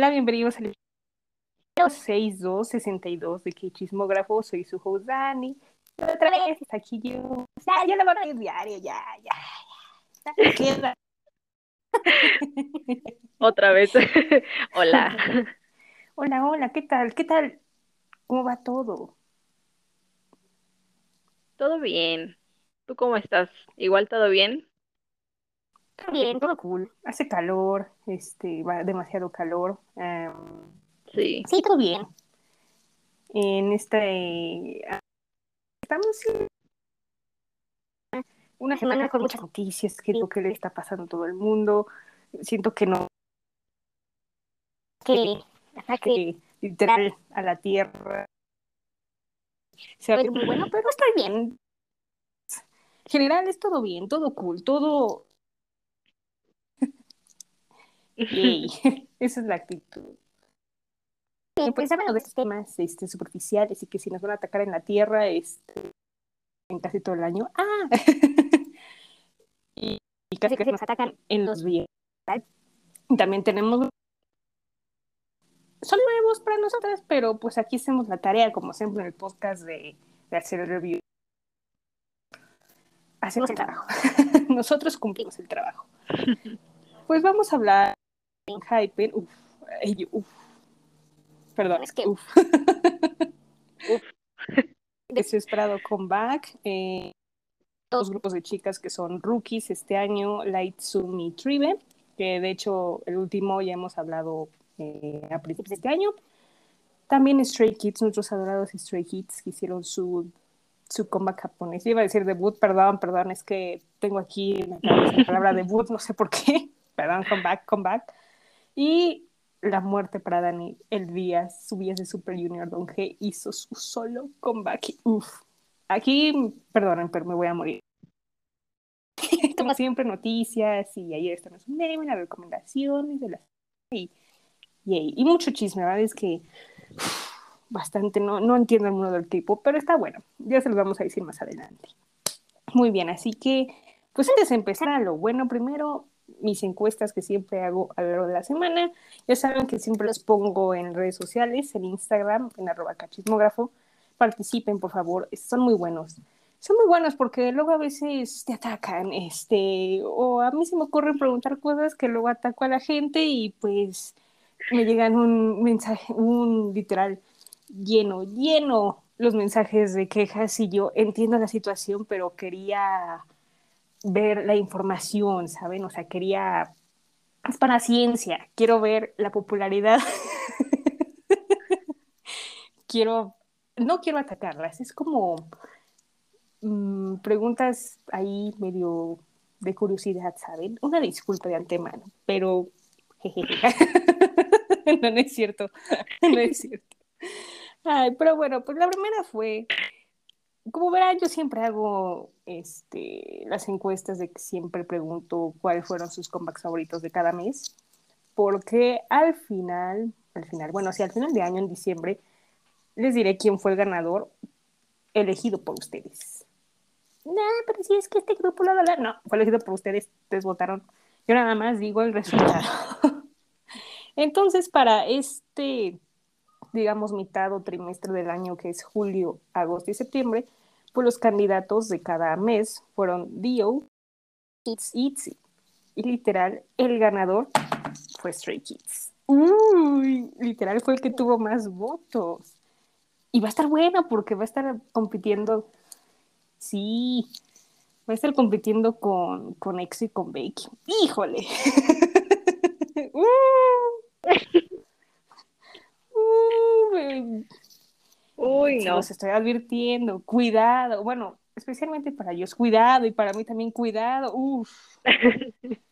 Hola, bienvenidos al 6262 de que chismógrafo, soy su host Dani. Otra vez está aquí yo. Ya, yo lo voy a ir diario, ya, ya, ya. Otra vez. hola. Hola, hola, ¿qué tal? ¿Qué tal? ¿Cómo va todo? Todo bien. ¿Tú cómo estás? ¿Igual todo bien? Todo bien, todo cool. Hace calor, este, va demasiado calor. em, Sí. sí, todo bien. En este estamos en una semana con muchas noticias, que es lo que le está pasando a todo el mundo. Siento que no que ataque literal a la tierra. Se ve muy bueno, pero estoy bien. En general es todo bien, todo cool, todo yay. Esa es la actitud. Y pues hablando de estos temas este, superficiales y que si nos van a atacar en la tierra este, en casi todo el año. ¡Ah! y, y casi que nos atacan en los días. También tenemos. Son nuevos para nosotras, pero pues aquí hacemos la tarea, como siempre en el podcast, de, de hacer el review. Hacemos el trabajo. Nosotros cumplimos el trabajo. Pues vamos a hablar en Hyper. Uf, ay, uf. Perdón, es que uf. Uf. de su esperado comeback. Eh, dos grupos de chicas que son rookies este año, Lightsumi Tribe, que de hecho el último ya hemos hablado eh, a principios de este año. También Stray Kids, nuestros adorados Stray Kids, que hicieron su, su comeback japonés. Iba a decir debut, perdón, perdón, es que tengo aquí la palabra debut, no sé por qué. Perdón, comeback, comeback. Y la muerte para Dani, el día, su día de Super Junior, Don G hizo su solo comeback. Uf. Aquí, perdonen, pero me voy a morir. Como siempre, noticias y ayer esto no es un las recomendaciones de las... Y, y, y mucho chisme, ¿verdad? Es que uf, bastante, no, no entiendo el mundo del tipo, pero está bueno. Ya se los vamos a decir más adelante. Muy bien, así que, pues antes de empezar a lo bueno, primero mis encuestas que siempre hago a lo largo de la semana. Ya saben que siempre los pongo en redes sociales, en Instagram, en arroba cachismógrafo. Participen, por favor, son muy buenos. Son muy buenos porque luego a veces te atacan, este, o a mí se me ocurre preguntar cosas que luego ataco a la gente y pues me llegan un mensaje, un literal lleno, lleno los mensajes de quejas y yo entiendo la situación, pero quería ver la información, ¿saben? O sea, quería, es para ciencia, quiero ver la popularidad. quiero, no quiero atacarlas, es como mmm, preguntas ahí medio de curiosidad, ¿saben? Una disculpa de antemano, pero no, no es cierto, no es cierto. Ay, pero bueno, pues la primera fue como verán, yo siempre hago este, las encuestas de que siempre pregunto cuáles fueron sus comebacks favoritos de cada mes, porque al final, al final, bueno, si al final de año, en diciembre, les diré quién fue el ganador elegido por ustedes. No, pero si es que este grupo lo va No, fue elegido por ustedes, ustedes votaron. Yo nada más digo el resultado. Entonces, para este digamos, mitad o trimestre del año, que es julio, agosto y septiembre, pues los candidatos de cada mes fueron Dio, y Itzy. Y literal, el ganador fue Stray Kids. Uy, literal fue el que tuvo más votos. Y va a estar buena porque va a estar compitiendo, sí, va a estar compitiendo con, con Exo y con Becky. ¡Híjole! uh. Uy, Uy, no. los estoy advirtiendo, cuidado, bueno, especialmente para ellos, cuidado, y para mí también cuidado, uff,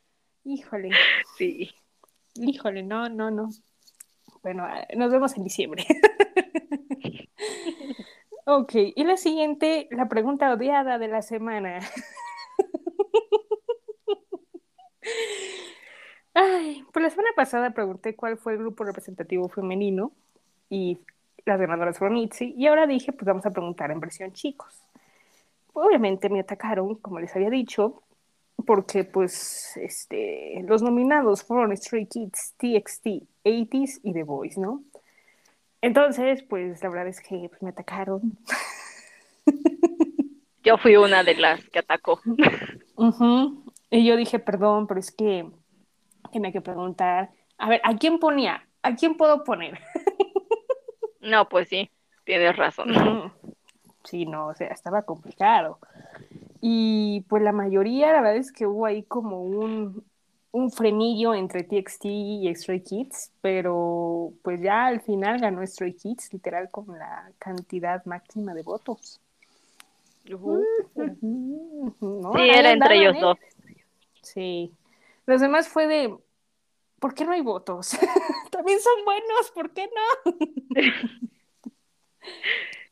híjole, Sí. híjole, no, no, no. Bueno, ah, nos vemos en diciembre. ok, y la siguiente, la pregunta odiada de la semana. Ay, pues la semana pasada pregunté cuál fue el grupo representativo femenino y las ganadoras fueron ITZY y ahora dije, pues vamos a preguntar en versión chicos. Obviamente me atacaron, como les había dicho, porque pues este, los nominados fueron Stray Kids, TXT, 80s y The Voice, ¿no? Entonces, pues la verdad es que pues, me atacaron. Yo fui una de las que atacó. Y yo dije, perdón, pero es que tenía que preguntar, a ver, ¿a quién ponía? ¿A quién puedo poner? No, pues sí, tienes razón. Sí, no, o sea, estaba complicado. Y pues la mayoría, la verdad es que hubo ahí como un, un frenillo entre TXT y Stray Kids, pero pues ya al final ganó Stray Kids, literal con la cantidad máxima de votos. sí, era entre ellos dos. Sí. Los demás fue de, ¿por qué no hay votos? También son buenos, ¿por qué no?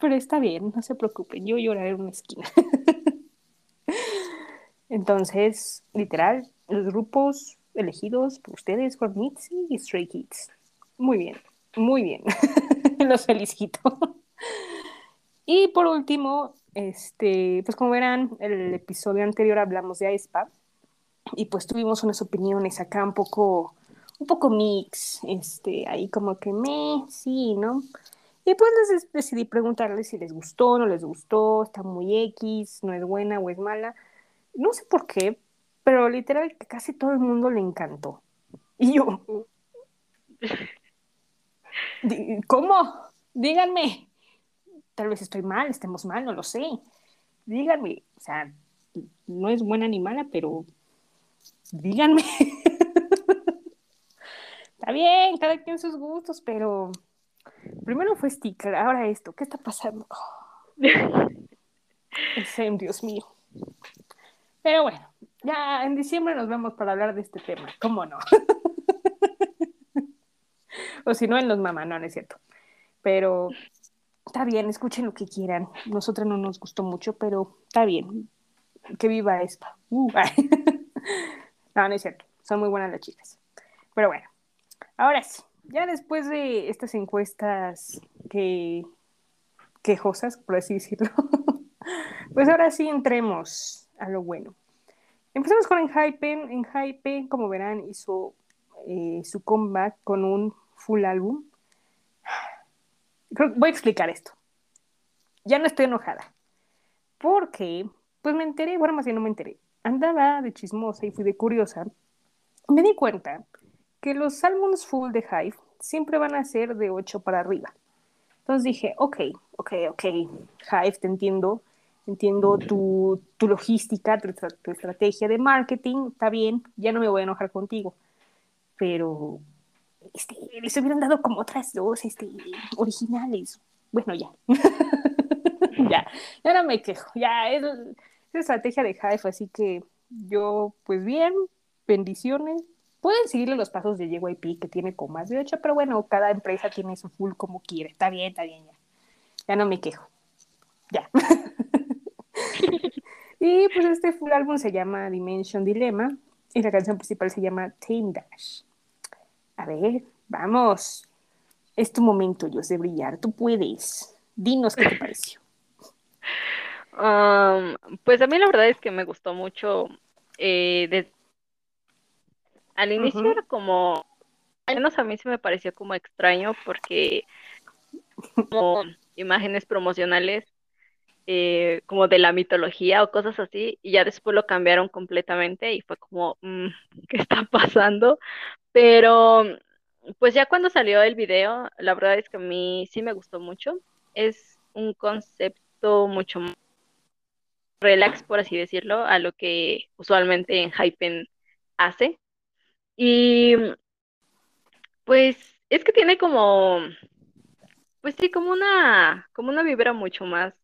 Pero está bien, no se preocupen, yo lloraré en una esquina. Entonces, literal, los grupos elegidos por ustedes fueron Mitzi y Stray Kids. Muy bien, muy bien. los felicito. y por último, este, pues como verán, el episodio anterior hablamos de aespa y pues tuvimos unas opiniones acá un poco, un poco mix, este, ahí como que me, sí, ¿no? Y pues les decidí preguntarles si les gustó, no les gustó, está muy X, no es buena o es mala. No sé por qué, pero literal casi todo el mundo le encantó. Y yo, ¿cómo? Díganme. Tal vez estoy mal, estemos mal, no lo sé. Díganme. O sea, no es buena ni mala, pero díganme. Está bien, cada quien sus gustos, pero primero fue sticker, ahora esto, ¿qué está pasando? Dios mío. Pero bueno, ya en diciembre nos vemos para hablar de este tema, ¿cómo no? o si no, en los mamá, no, no es cierto. Pero está bien, escuchen lo que quieran. Nosotros no nos gustó mucho, pero está bien. Que viva esta. Uh, no, no es cierto. Son muy buenas las chicas. Pero bueno, ahora sí, ya después de estas encuestas que quejosas, por así decirlo, pues ahora sí entremos a lo bueno. Empezamos con Enhypen. Enhypen, como verán, hizo eh, su comeback con un full álbum. Voy a explicar esto. Ya no estoy enojada. Porque, pues me enteré, bueno, más bien no me enteré. Andaba de chismosa y fui de curiosa. Me di cuenta que los álbumes full de Hive siempre van a ser de 8 para arriba. Entonces dije, ok, ok, ok, Hive, te entiendo entiendo tu, tu logística, tu, estrategia de marketing, está bien, ya no me voy a enojar contigo. Pero este, les hubieran dado como otras dos este, originales. Bueno, ya. ya, no me quejo. Ya, es, es estrategia de Hive, así que yo, pues bien, bendiciones. Pueden seguirle los pasos de JYP, que tiene como más de ocho, pero bueno, cada empresa tiene su full como quiere. Está bien, está bien, ya. Ya no me quejo. Ya. y pues este full álbum se llama Dimension Dilemma y la canción principal se llama Tame Dash. A ver, vamos. Es tu momento, Dios, de brillar. Tú puedes. Dinos qué te pareció. Um, pues a mí la verdad es que me gustó mucho. Eh, Al inicio era como, al menos a mí se me pareció como extraño porque como imágenes promocionales eh, como de la mitología o cosas así, y ya después lo cambiaron completamente y fue como, mm, ¿qué está pasando? Pero pues ya cuando salió el video, la verdad es que a mí sí me gustó mucho. Es un concepto mucho más relax, por así decirlo, a lo que usualmente en Hypen hace. Y pues es que tiene como, pues sí, como una, como una vibra mucho más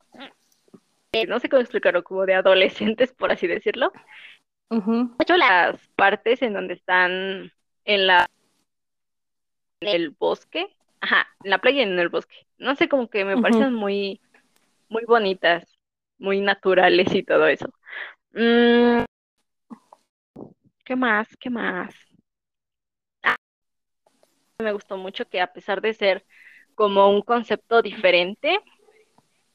eh, no sé cómo explicarlo, como de adolescentes, por así decirlo. De hecho, las partes en donde están en la en el bosque, ajá, en la playa y en el bosque. No sé, como que me parecen muy, muy bonitas, muy naturales y todo eso. Mm, ¿Qué más? ¿Qué más? Me gustó mucho que a pesar de ser como un concepto diferente,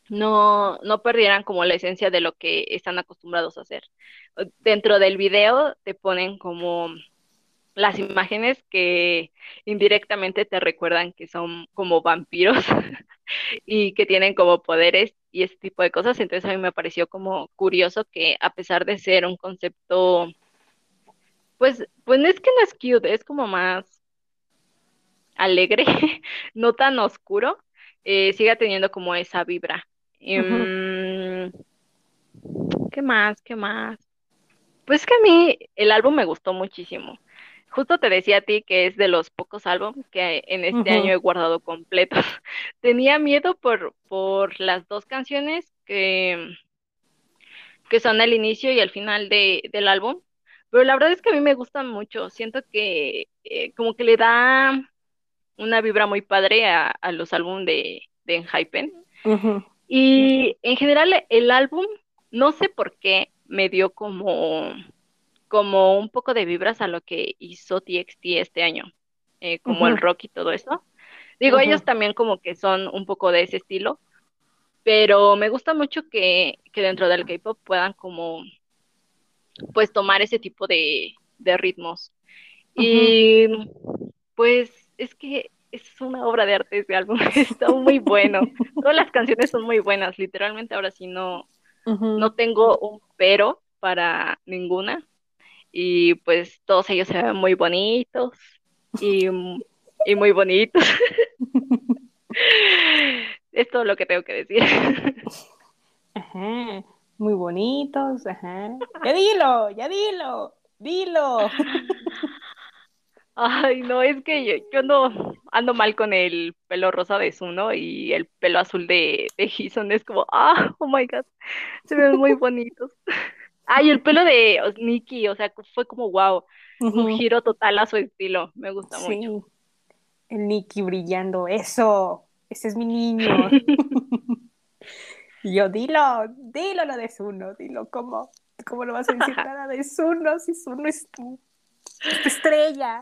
no, no perdieran como la esencia de lo que están acostumbrados a hacer. Dentro del video te ponen como las imágenes que indirectamente te recuerdan que son como vampiros y que tienen como poderes y ese tipo de cosas. Entonces a mí me pareció como curioso que a pesar de ser un concepto, pues, pues no es que no es cute, es como más alegre, no tan oscuro, eh, siga teniendo como esa vibra. Em, ¿Qué más? ¿Qué más? Pues que a mí el álbum me gustó muchísimo. Justo te decía a ti que es de los pocos álbumes que en este año he guardado completos. Tenía miedo por, por las dos canciones que, que son al inicio y al final de, del álbum, pero la verdad es que a mí me gustan mucho. Siento que eh, como que le da una vibra muy padre a, los álbumes de, de Enhypen. Y en general el álbum, no sé por qué, me dio como, como un poco de vibras a lo que hizo TXT este año, eh, como el rock y todo eso. Digo, ellos también como que son un poco de ese estilo, pero me gusta mucho que, que dentro del K-pop puedan como pues tomar ese tipo de, de ritmos. Y pues es que es una obra de arte ese álbum, está muy bueno. Todas las canciones son muy buenas, literalmente ahora sí no, no tengo un pero para ninguna. Y pues todos ellos se ven muy bonitos y, y muy bonitos. es todo lo que tengo que decir. Ajá, muy bonitos, ajá. Ya dilo, ya dilo, dilo. Ay, no, es que yo, yo no ando mal con el pelo rosa de Zuno y el pelo azul de, de Es como, ah, oh my god, se ven muy bonitos. Ay, el pelo de Nicky, o sea, fue como wow, un giro total a su estilo, me gusta sí. mucho. El Nicky brillando, eso, ese es mi niño. y yo, dilo, dilo lo de Zuno, dilo, ¿cómo, cómo lo vas a decir nada de Zuno si Zuno es tú? estrella.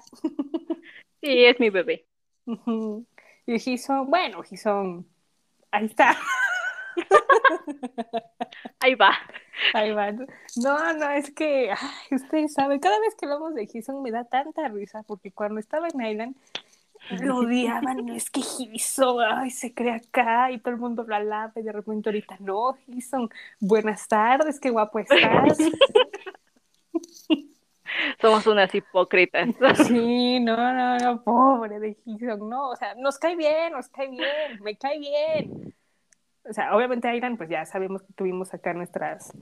Sí, es mi bebé. Y Gison, bueno, Gison, ahí está. Ahí va. Ahí va. No, no, es que, ay, ustedes saben, cada vez que hablamos de Gison me da tanta risa, porque cuando estaba en Island lo odiaban, es que Gison, ay, se cree acá y todo el mundo lo alaba y de repente ahorita no, Gison, buenas tardes, qué guapo estás. Somos unas hipócritas. Sí, no, no, no, pobre de Hison, no, o sea, nos cae bien, nos cae bien, me cae bien. O sea, obviamente Airan, pues ya sabemos que tuvimos acá nuestras,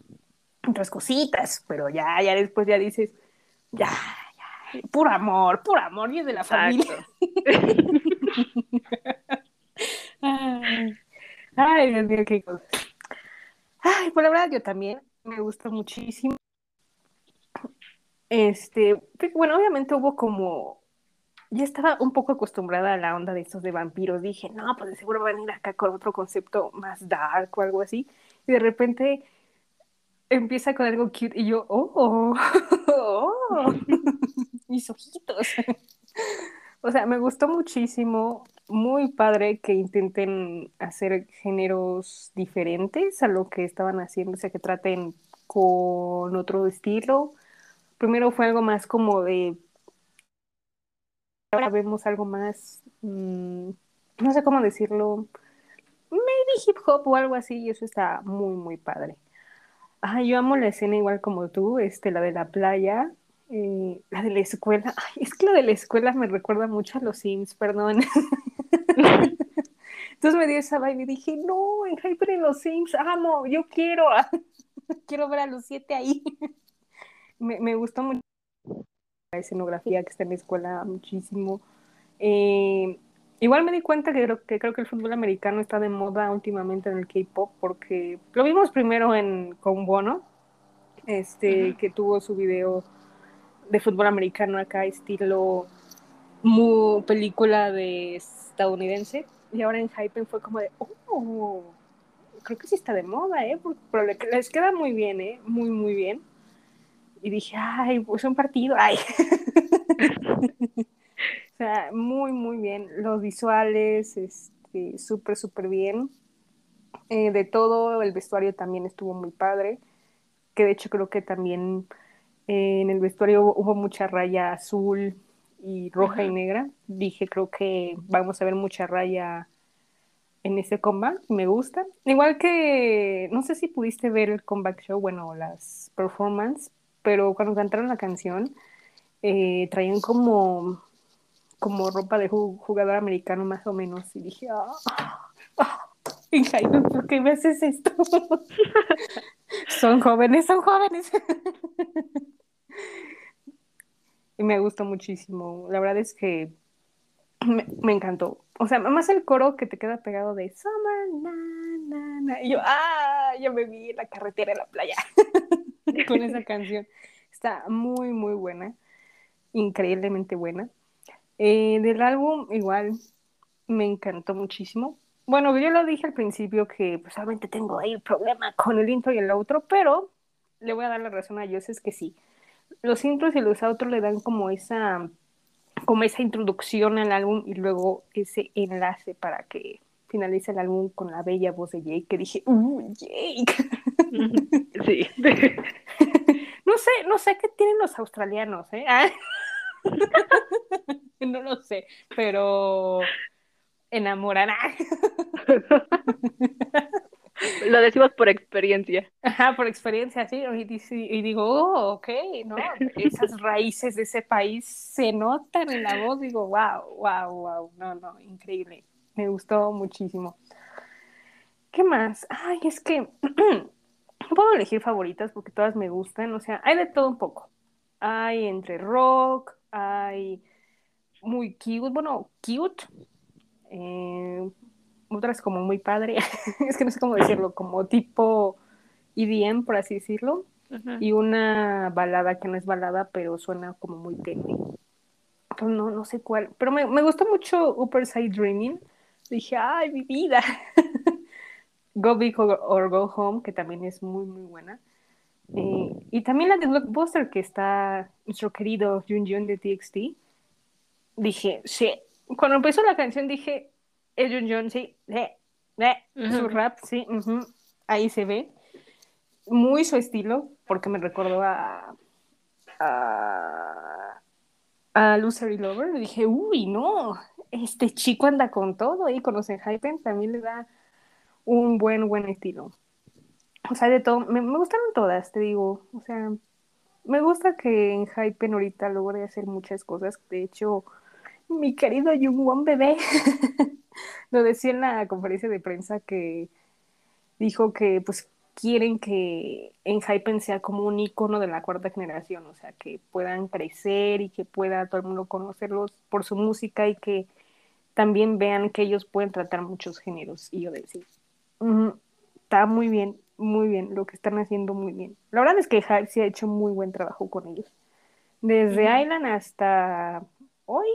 nuestras cositas, pero ya, ya después ya dices, ya, ya, puro amor, puro amor, y es de la familia. ay, ay, Dios mío, qué cosas. Ay, pues la verdad yo también me gusta muchísimo. Este, pues, bueno, obviamente hubo como, ya estaba un poco acostumbrada a la onda de estos de vampiros. Dije, no, pues de seguro van a ir acá con otro concepto más dark o algo así. Y de repente empieza con algo cute y yo, oh, oh, mis ojitos. o sea, me gustó muchísimo, muy padre que intenten hacer géneros diferentes a lo que estaban haciendo, o sea, que traten con otro estilo primero fue algo más como de, ahora vemos algo más, mm, no sé cómo decirlo, maybe hip hop o algo así, y eso está muy, muy padre. Ah, yo amo la escena igual como tú, este, la de la playa, eh, la de la escuela. Ay, es que la de la escuela me recuerda mucho a los Sims, perdón. Entonces me dio esa vibe y dije, no, en Hyper en los Sims, amo, yo quiero, quiero ver a los siete ahí me, me gustó mucho la escenografía que está en la escuela, muchísimo. Eh, igual me di cuenta que creo, que creo que el fútbol americano está de moda últimamente en el K-pop, porque lo vimos primero en, con Bono, este, que tuvo su video de fútbol americano acá, estilo muy película de estadounidense, y ahora en Hype fue como de, oh, creo que sí está de moda, ¿eh? pero les queda muy bien, ¿eh? Muy, muy bien y dije, ay, pues un partido, ay. o sea, muy, muy bien. Los visuales, este, súper, súper bien. Eh, de todo, el vestuario también estuvo muy padre, que de hecho creo que también eh, en el vestuario hubo, mucha raya azul y roja y negra. Dije, creo que vamos a ver mucha raya en ese comeback, me gusta. Igual que, no sé si pudiste ver el comeback show, bueno, las performances, pero cuando cantaron la canción, eh, traían como, como ropa de jugador americano más o menos, y dije, ah, ah ¿por qué me haces esto? son jóvenes, son jóvenes. y me gustó muchísimo. La verdad es que me, encantó. O sea, más el coro que te queda pegado de Summer, na, na, Y yo, ah, yo me vi en la carretera en la playa con esa canción. Está muy, muy buena. Increíblemente buena. Eh, del álbum, igual, me encantó muchísimo. Bueno, yo lo dije al principio que pues solamente tengo ahí problema con el intro y el outro, pero le voy a dar la razón a Joseph es que sí. Los intros y los outros le dan como esa como esa introducción al álbum y luego ese enlace para que finalice el álbum con la bella voz de Jake, que dije, ¡uh, Jake! Sí. no sé, no sé qué tienen los australianos, ¿eh? no lo sé, pero enamorará. Lo decimos por experiencia. Ajá, por experiencia, sí. Y, digo, oh, ok, ¿no? Esas raíces de ese país se notan en la voz. Digo, wow, wow, wow. No, no, increíble. Me gustó muchísimo. ¿Qué más? Ay, es que no puedo elegir favoritas porque todas me gustan. O sea, hay de todo un poco. Hay entre rock, hay muy cute, bueno, cute, eh, otras como muy padre, es que no sé cómo decirlo, como tipo EDM, por así decirlo, y una balada que no es balada, pero suena como muy tenue. No, no sé cuál, pero me, me gustó mucho Upper Side Dreaming. Dije, ay, mi vida. Go Big or, Go Home, que también es muy, muy buena. Eh, y también la de Blockbuster, que está nuestro querido Jun Jun de TXT. Dije, sí, cuando empezó la canción dije, es Jun Jun, sí, eh, su rap, sí, ahí se ve. Muy su estilo, porque me recordó a, a, a Loser Lover. dije, uy, no, este chico anda con todo y con los también le da un buen, buen estilo. O sea, de todo, me, me gustaron todas, te digo, o sea, me gusta que en Hypen ahorita logre hacer muchas cosas. De hecho, mi querido Jungwon bebé lo decía en la conferencia de prensa que dijo que pues quieren que en Hypen sea como un icono de la cuarta generación, o sea, que puedan crecer y que pueda todo el mundo conocerlos por su música y que también vean que ellos pueden tratar muchos géneros. Y yo decía, está muy bien, muy bien, lo que están haciendo muy bien. La verdad es que Hype sí ha hecho muy buen trabajo con ellos. Desde Island hasta hoy,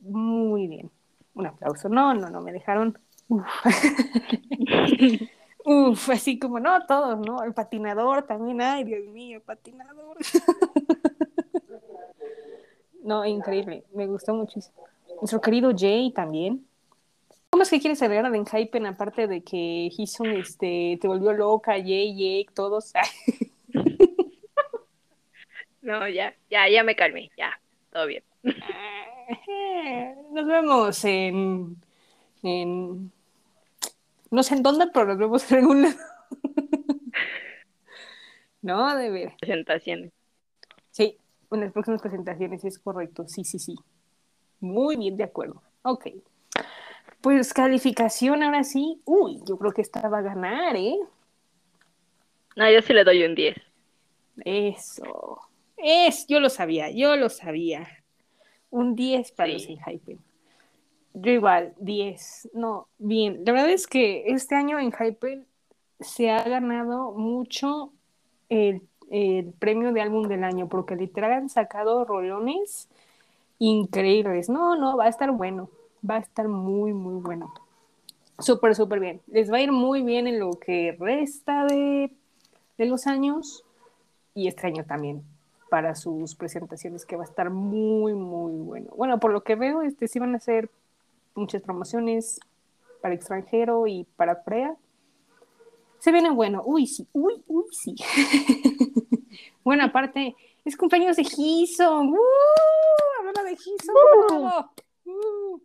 muy bien. Un aplauso. No, no, no, me dejaron. Uf. así como, no, todos, ¿no? El patinador también, ay, Dios mío, el patinador. no, increíble, me gustó muchísimo. Nuestro querido Jay también. ¿Cómo es que quieres agregar en Hypen aparte de que Hison este, te volvió loca, Jay, Jake, todos? no, ya, ya, ya me calmé, ya, todo bien. Nos vemos en, en no sé en dónde, pero nos vemos en algún lado. no, de ver. Presentaciones. Sí, en las próximas presentaciones es correcto. Sí, sí, sí. Muy bien, de acuerdo. Ok. Pues calificación ahora sí. Uy, yo creo que esta va a ganar, ¿eh? No, yo sí le doy un 10. Eso. Es, yo lo sabía, yo lo sabía. Un 10 para los Hype. Yo igual, 10. No, bien. La verdad es que este año en Hype se ha ganado mucho el, premio de álbum del año, porque literal han sacado rolones increíbles. No, no, va a estar bueno. Va a estar muy, muy bueno. Súper, súper bien. Les va a ir muy bien en lo que resta de, de los años y este año también para sus presentaciones, que va a estar muy, muy bueno. Bueno, por lo que veo, este, sí van a hacer muchas promociones para extranjero y para Corea. Se viene bueno. Uy, sí. Uy, uy, sí. bueno, aparte, es cumpleaños de Giso. ¡Uh! Hablando de Giso. ¡Uh!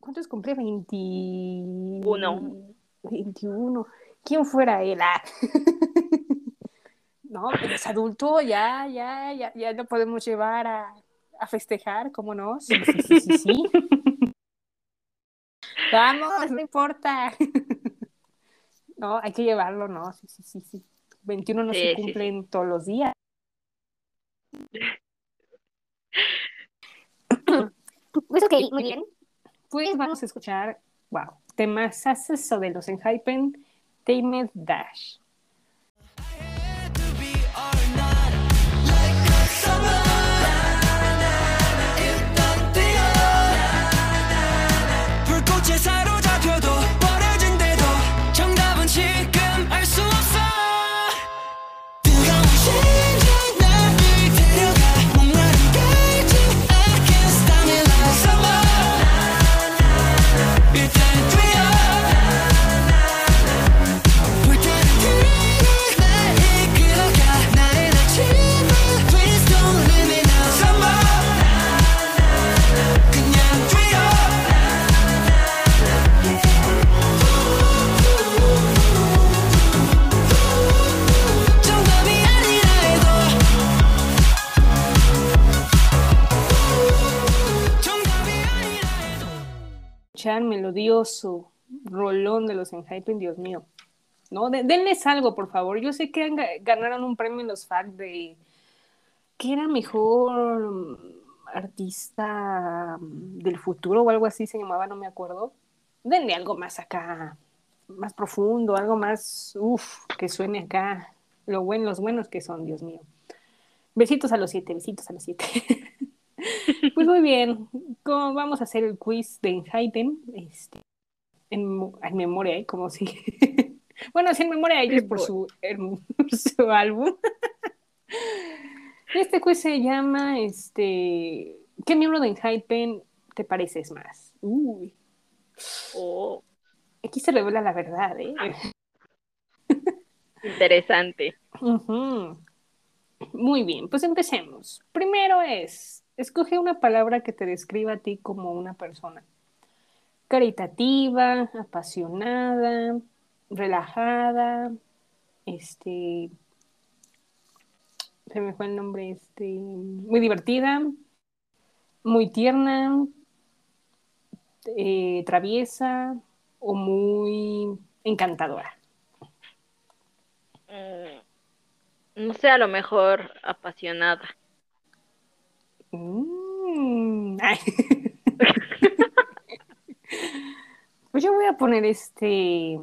¿Cuántos cumple? 21. 21. ¿Quién fuera él? Ah. no, pero es adulto, ya, ya, ya, ya lo podemos llevar a, a festejar, ¿cómo no? Sí, sí, sí, sí. sí. Vamos, no importa. no, hay que llevarlo, ¿no? Sí, sí, sí, sí. 21 no se cumplen todos los días. Pues ok, muy bien. Pues vamos a escuchar, wow, temas de los Enhypen, Tamed Dash. Melodioso rolón de los Enhypen, Dios mío. ¿No? denles algo, por favor. Yo sé que ganaron un premio en los FAC de que era mejor artista del futuro o algo así se llamaba, no me acuerdo. Denle algo más acá, más profundo, algo más, uff, que suene acá. Lo bueno, los buenos que son, Dios mío. Besitos a los siete, besitos a los siete. Pues muy bien, vamos a hacer el quiz de Enhypen, este, en, memoria, ¿eh? como si... bueno, sí, en memoria de ellos por su, su álbum. este quiz se llama, este, ¿qué miembro de Enhypen te pareces más? Uy. Oh. Aquí se revela la verdad, ¿eh? Interesante. Muy bien, pues empecemos. Primero es, Escoge una palabra que te describa a ti como una persona. Caritativa, apasionada, relajada, este, se me fue el nombre, este, muy divertida, muy tierna, eh, traviesa o muy encantadora. Mm, no sé, a lo mejor apasionada. Mm, pues yo voy a poner este.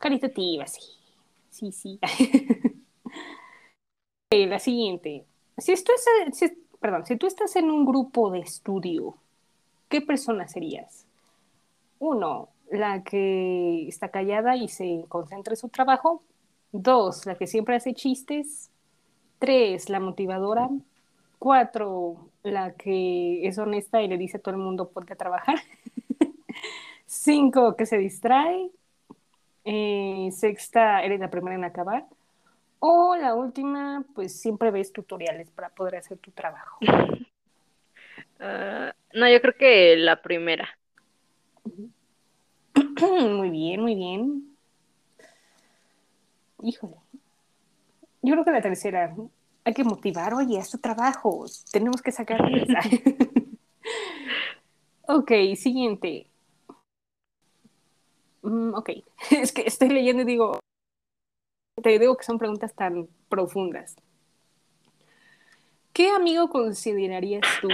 Caritativa, sí. Sí, sí. La siguiente. Si, esto es, perdón, si tú estás en un grupo de estudio, ¿qué persona serías? Uno, la que está callada y se concentra en su trabajo. Dos, la que siempre hace chistes. Tres, la motivadora. Cuatro, la que es honesta y le dice a todo el mundo ponte a trabajar. Cinco, que se distrae. Eh, sexta, eres la primera en acabar. O la última, pues siempre ves tutoriales para poder hacer tu trabajo. Ah, no, yo creo que la primera. muy bien, muy bien. Híjole. Yo creo que la tercera, hay que motivar, oye, es tu trabajo, tenemos que sacar ok, siguiente. Mm, ok, es que estoy leyendo y digo, te digo que son preguntas tan profundas. ¿Qué amigo considerarías tú?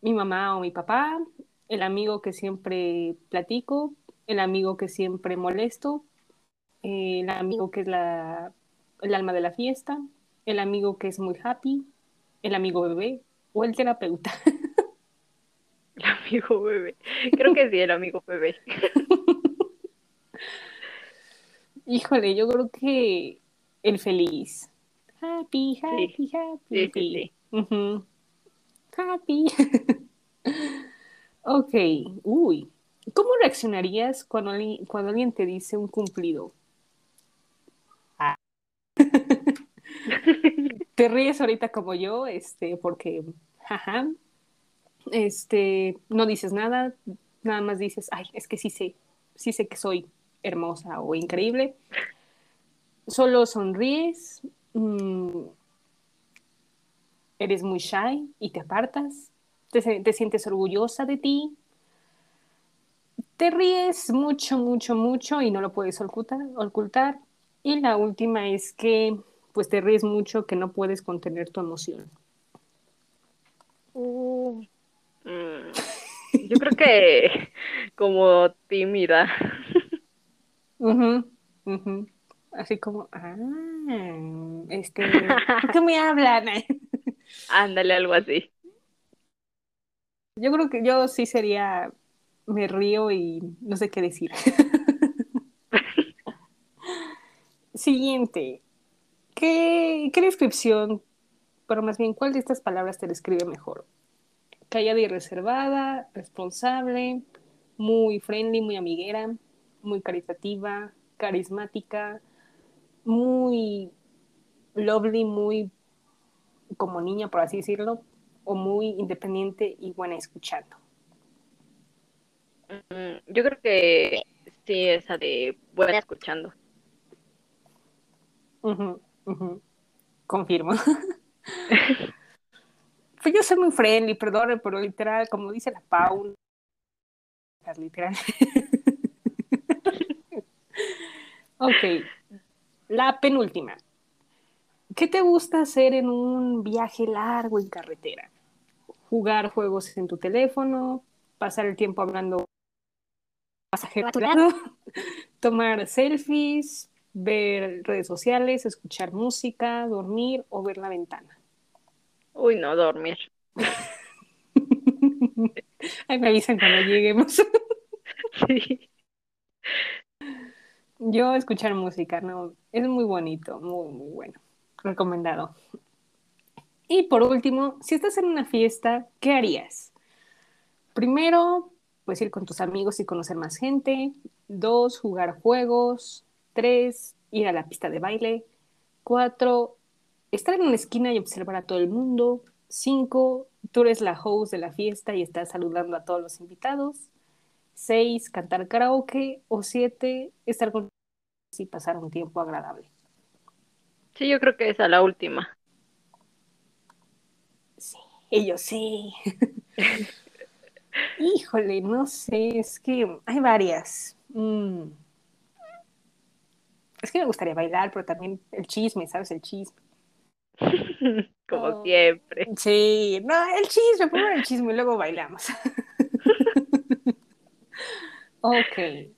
¿Mi mamá o mi papá? ¿El amigo que siempre platico? ¿El amigo que siempre molesto? ¿El amigo que es la el alma de la fiesta, el amigo que es muy happy, el amigo bebé o el terapeuta. El amigo bebé. Creo que sí, el amigo bebé. Híjole, yo creo que el feliz. Happy, happy, happy. Sí, sí, Happy. ok, uy. ¿Cómo reaccionarías cuando, cuando alguien te dice un cumplido? Ah. Te ríes ahorita como yo, este, porque, jaja, este, no dices nada, nada más dices, ay, es que sí sé, sí sé que soy hermosa o increíble. Solo sonríes, mm, eres muy shy y te apartas, te, sientes orgullosa de ti, te ríes mucho, mucho, mucho y no lo puedes ocultar. ocultar. Y la última es que pues te ríes mucho que no puedes contener tu emoción. Uh, mm, yo creo que como tímida. Así como, ah, este, ¿por qué me hablan? Ándale, algo así. Yo creo que yo sí sería, me río y no sé qué decir. Siguiente. ¿Qué, ¿Qué descripción, pero más bien, cuál de estas palabras te describe mejor? Callada y reservada, responsable, muy friendly, muy amiguera, muy caritativa, carismática, muy lovely, muy como niña, por así decirlo, o muy independiente y buena escuchando? Mm, yo creo que sí, esa de buena escuchando. Confirmo. pues yo soy muy friendly, perdón, pero literal, como dice la Paul, literal. ok, la penúltima. ¿Qué te gusta hacer en un viaje largo en carretera? Jugar juegos en tu teléfono, pasar el tiempo hablando pasajero tomar selfies, ver redes sociales, escuchar música, dormir o ver la ventana. Uy, no, dormir. Ay, me avisan cuando lleguemos. sí. Yo escuchar música, no, es muy bonito, muy, muy bueno recomendado. Y por último, si estás en una fiesta, ¿qué harías? Primero, pues ir con tus amigos y conocer más gente. Dos, jugar juegos. Tres, ir a la pista de baile. Cuatro, estar en una esquina y observar a todo el mundo. Cinco, tú eres la host de la fiesta y estás saludando a todos los invitados. Seis, cantar karaoke. O siete, estar con y pasar un tiempo agradable. Sí, yo creo que esa es la última. Sí, ellos sí. Híjole, no sé, es que hay varias. Mm. Es que me gustaría bailar, pero también el chisme, ¿sabes? El chisme. Como siempre. Sí, no, el chisme, primero el chisme y luego bailamos. ok.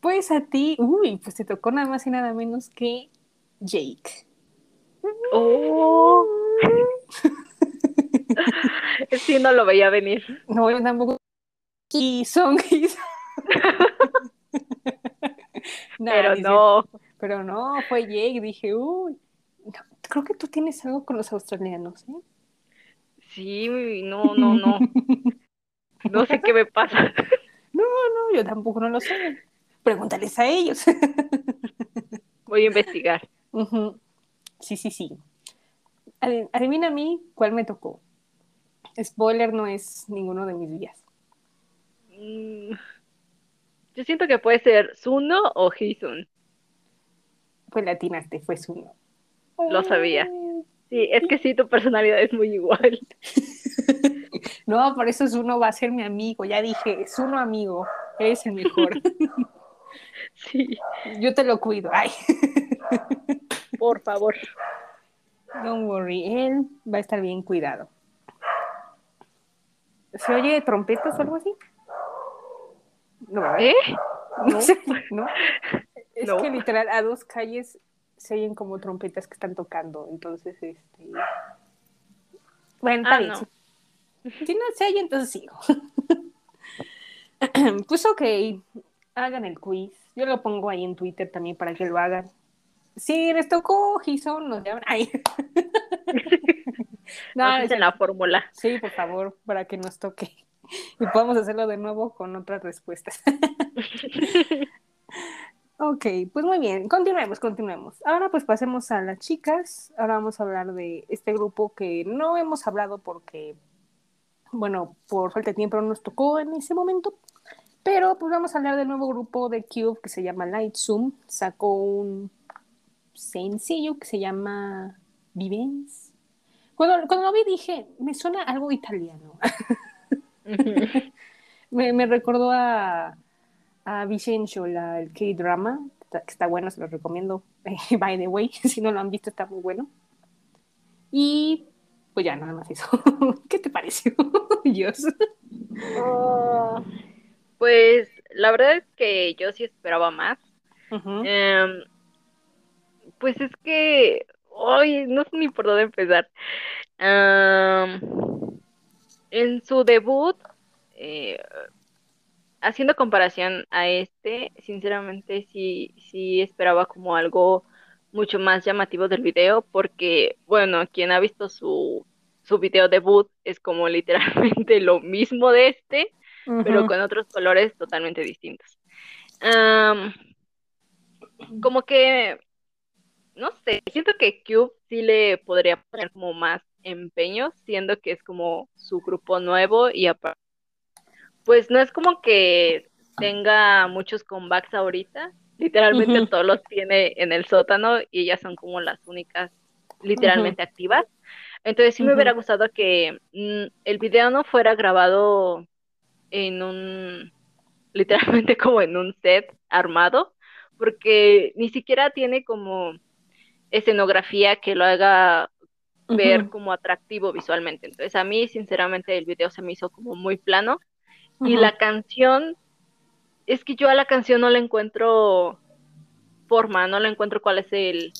Pues a ti, uy, pues te tocó nada más y nada menos que Jake. Oh. sí, no lo veía venir. No, yo tampoco. Y son. pero no. Pero no, fue Jake. Dije, uy, creo que tú tienes algo con los australianos, ¿eh? Sí, no, no, no. No sé qué me pasa. No, no, yo tampoco no lo sé. Pregúntales a ellos. Voy a investigar. Sí, sí, sí. Adivina a mí cuál me tocó. Spoiler no es ninguno de mis días. Mm, yo siento que puede ser Suno o Hisun. Pues latinaste, fue Suno. Lo sabía. Sí, es que sí, tu personalidad es muy igual. no, por eso Suno va a ser mi amigo. Ya dije, Suno amigo, eres el mejor. sí. Yo te lo cuido. Ay. Por favor. Don't worry, él va a estar bien cuidado. ¿Se oye trompetas o algo así? No, ¿eh? No, sé, ¿no? Es que literal a dos calles se oyen como trompetas que están tocando, entonces este bueno, está ah, bien. Si... no se oye, entonces sigo. pues ok, hagan el quiz. Yo lo pongo ahí en Twitter también para que lo hagan. Sí, les tocó Gison, nos llaman. Ay. no, es en la fórmula. Sí, por favor, para que nos toque. y podamos hacerlo de nuevo con otras respuestas. ok, pues muy bien, continuemos, continuemos. Ahora pues pasemos a las chicas. Ahora vamos a hablar de este grupo que no hemos hablado porque, bueno, por falta de tiempo no nos tocó en ese momento. Pero pues vamos a hablar del nuevo grupo de Cube que se llama Light Zoom. Sacó un sencillo que se llama Vivens. Cuando, cuando lo vi dije, me suena algo italiano. me, recordó a, a Vicencio, la, el K-drama, que está bueno, se lo recomiendo. By the way, si no lo han visto, está muy bueno. Y pues ya, nada más eso. ¿Qué te pareció, Dios? Oh, pues la verdad es que yo sí esperaba más. Em, pues es que, hoy no sé ni por dónde empezar. en su debut, eh, haciendo comparación a este, sinceramente sí, sí esperaba como algo mucho más llamativo del video, porque, bueno, quien ha visto su, su video debut es como literalmente lo mismo de este, pero con otros colores totalmente distintos. como que, no sé, siento que Cube sí le podría poner como más empeño, siendo que es como su grupo nuevo y aparte, pues no es como que tenga muchos comebacks ahorita, literalmente todos los tiene en el sótano y ellas son como las únicas literalmente activas. Entonces sí me hubiera gustado que mm, el video no fuera grabado en un, literalmente como en un set armado, porque ni siquiera tiene como escenografía que lo haga ver como atractivo visualmente. Entonces a mí sinceramente el video se me hizo como muy plano y la canción, es que yo a la canción no le encuentro forma, no le encuentro cuál es el,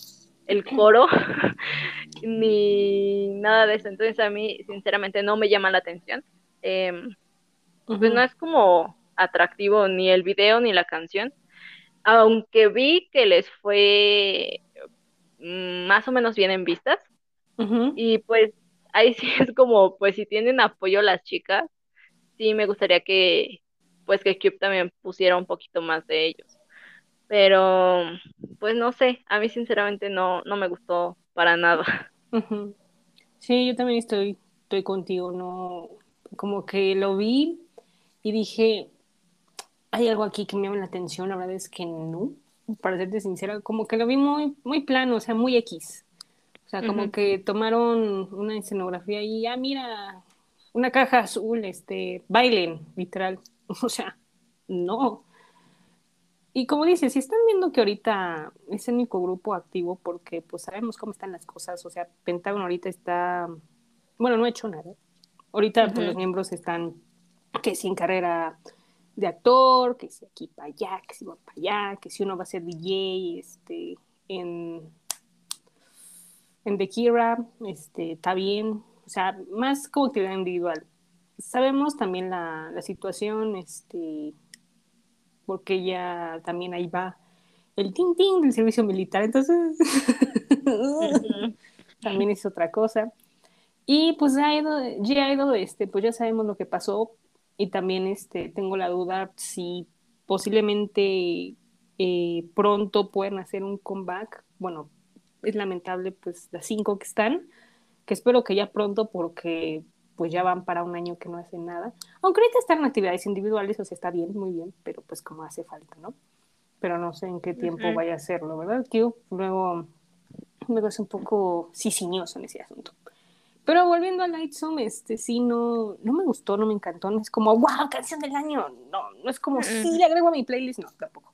el coro ni nada de eso. Entonces a mí sinceramente no me llama la atención. Eh, pues no es como atractivo ni el video ni la canción. Aunque vi que les fue mm, más o menos bien en vistas. Y pues ahí sí es como, pues si tienen apoyo las chicas, sí me gustaría que, pues que Cube también pusiera un poquito más de ellos. Pero, pues no sé, a mí sinceramente no, no me gustó para nada. Sí, yo también estoy, estoy contigo, no, como que lo vi y dije, hay algo aquí que me llama la atención, la verdad es que no, para serte sincera, como que lo vi muy, muy plano, o sea, muy X. O sea, como que tomaron una escenografía y, ah, mira, una caja azul, este, bailen, literal. O sea, no. Y como dices, si están viendo que ahorita es el único grupo activo porque pues sabemos cómo están las cosas, o sea, Pentágono ahorita está, bueno, no ha hecho nada. Ahorita pues, los miembros están que si en carrera de actor, que si aquí para allá, que si va para allá, que si uno va a ser DJ, este, en, en The Kira, este, está bien, o sea, más como actividad individual. Sabemos también la, la situación, este, porque ya también ahí va el ting ting del servicio militar, entonces también es otra cosa. Y pues ya ha ido, ya ha ido, este, pues ya sabemos lo que pasó, y también este, tengo la duda si posiblemente eh, pronto pueden hacer un comeback. Bueno, es lamentable pues las cinco que están, que espero que ya pronto porque pues ya van para un año que no hacen nada. Aunque ahorita están en actividades individuales, o sea, está bien, muy bien, pero pues como hace falta, ¿no? Pero no sé en qué tiempo vaya a hacerlo, ¿verdad, tío? Luego, luego es un poco sisiñoso en ese asunto. Pero volviendo a Light este sí, no, no me gustó, no me encantó. No es como, wow, canción del año. No, no es como, sí, le agrego a mi playlist. No, tampoco.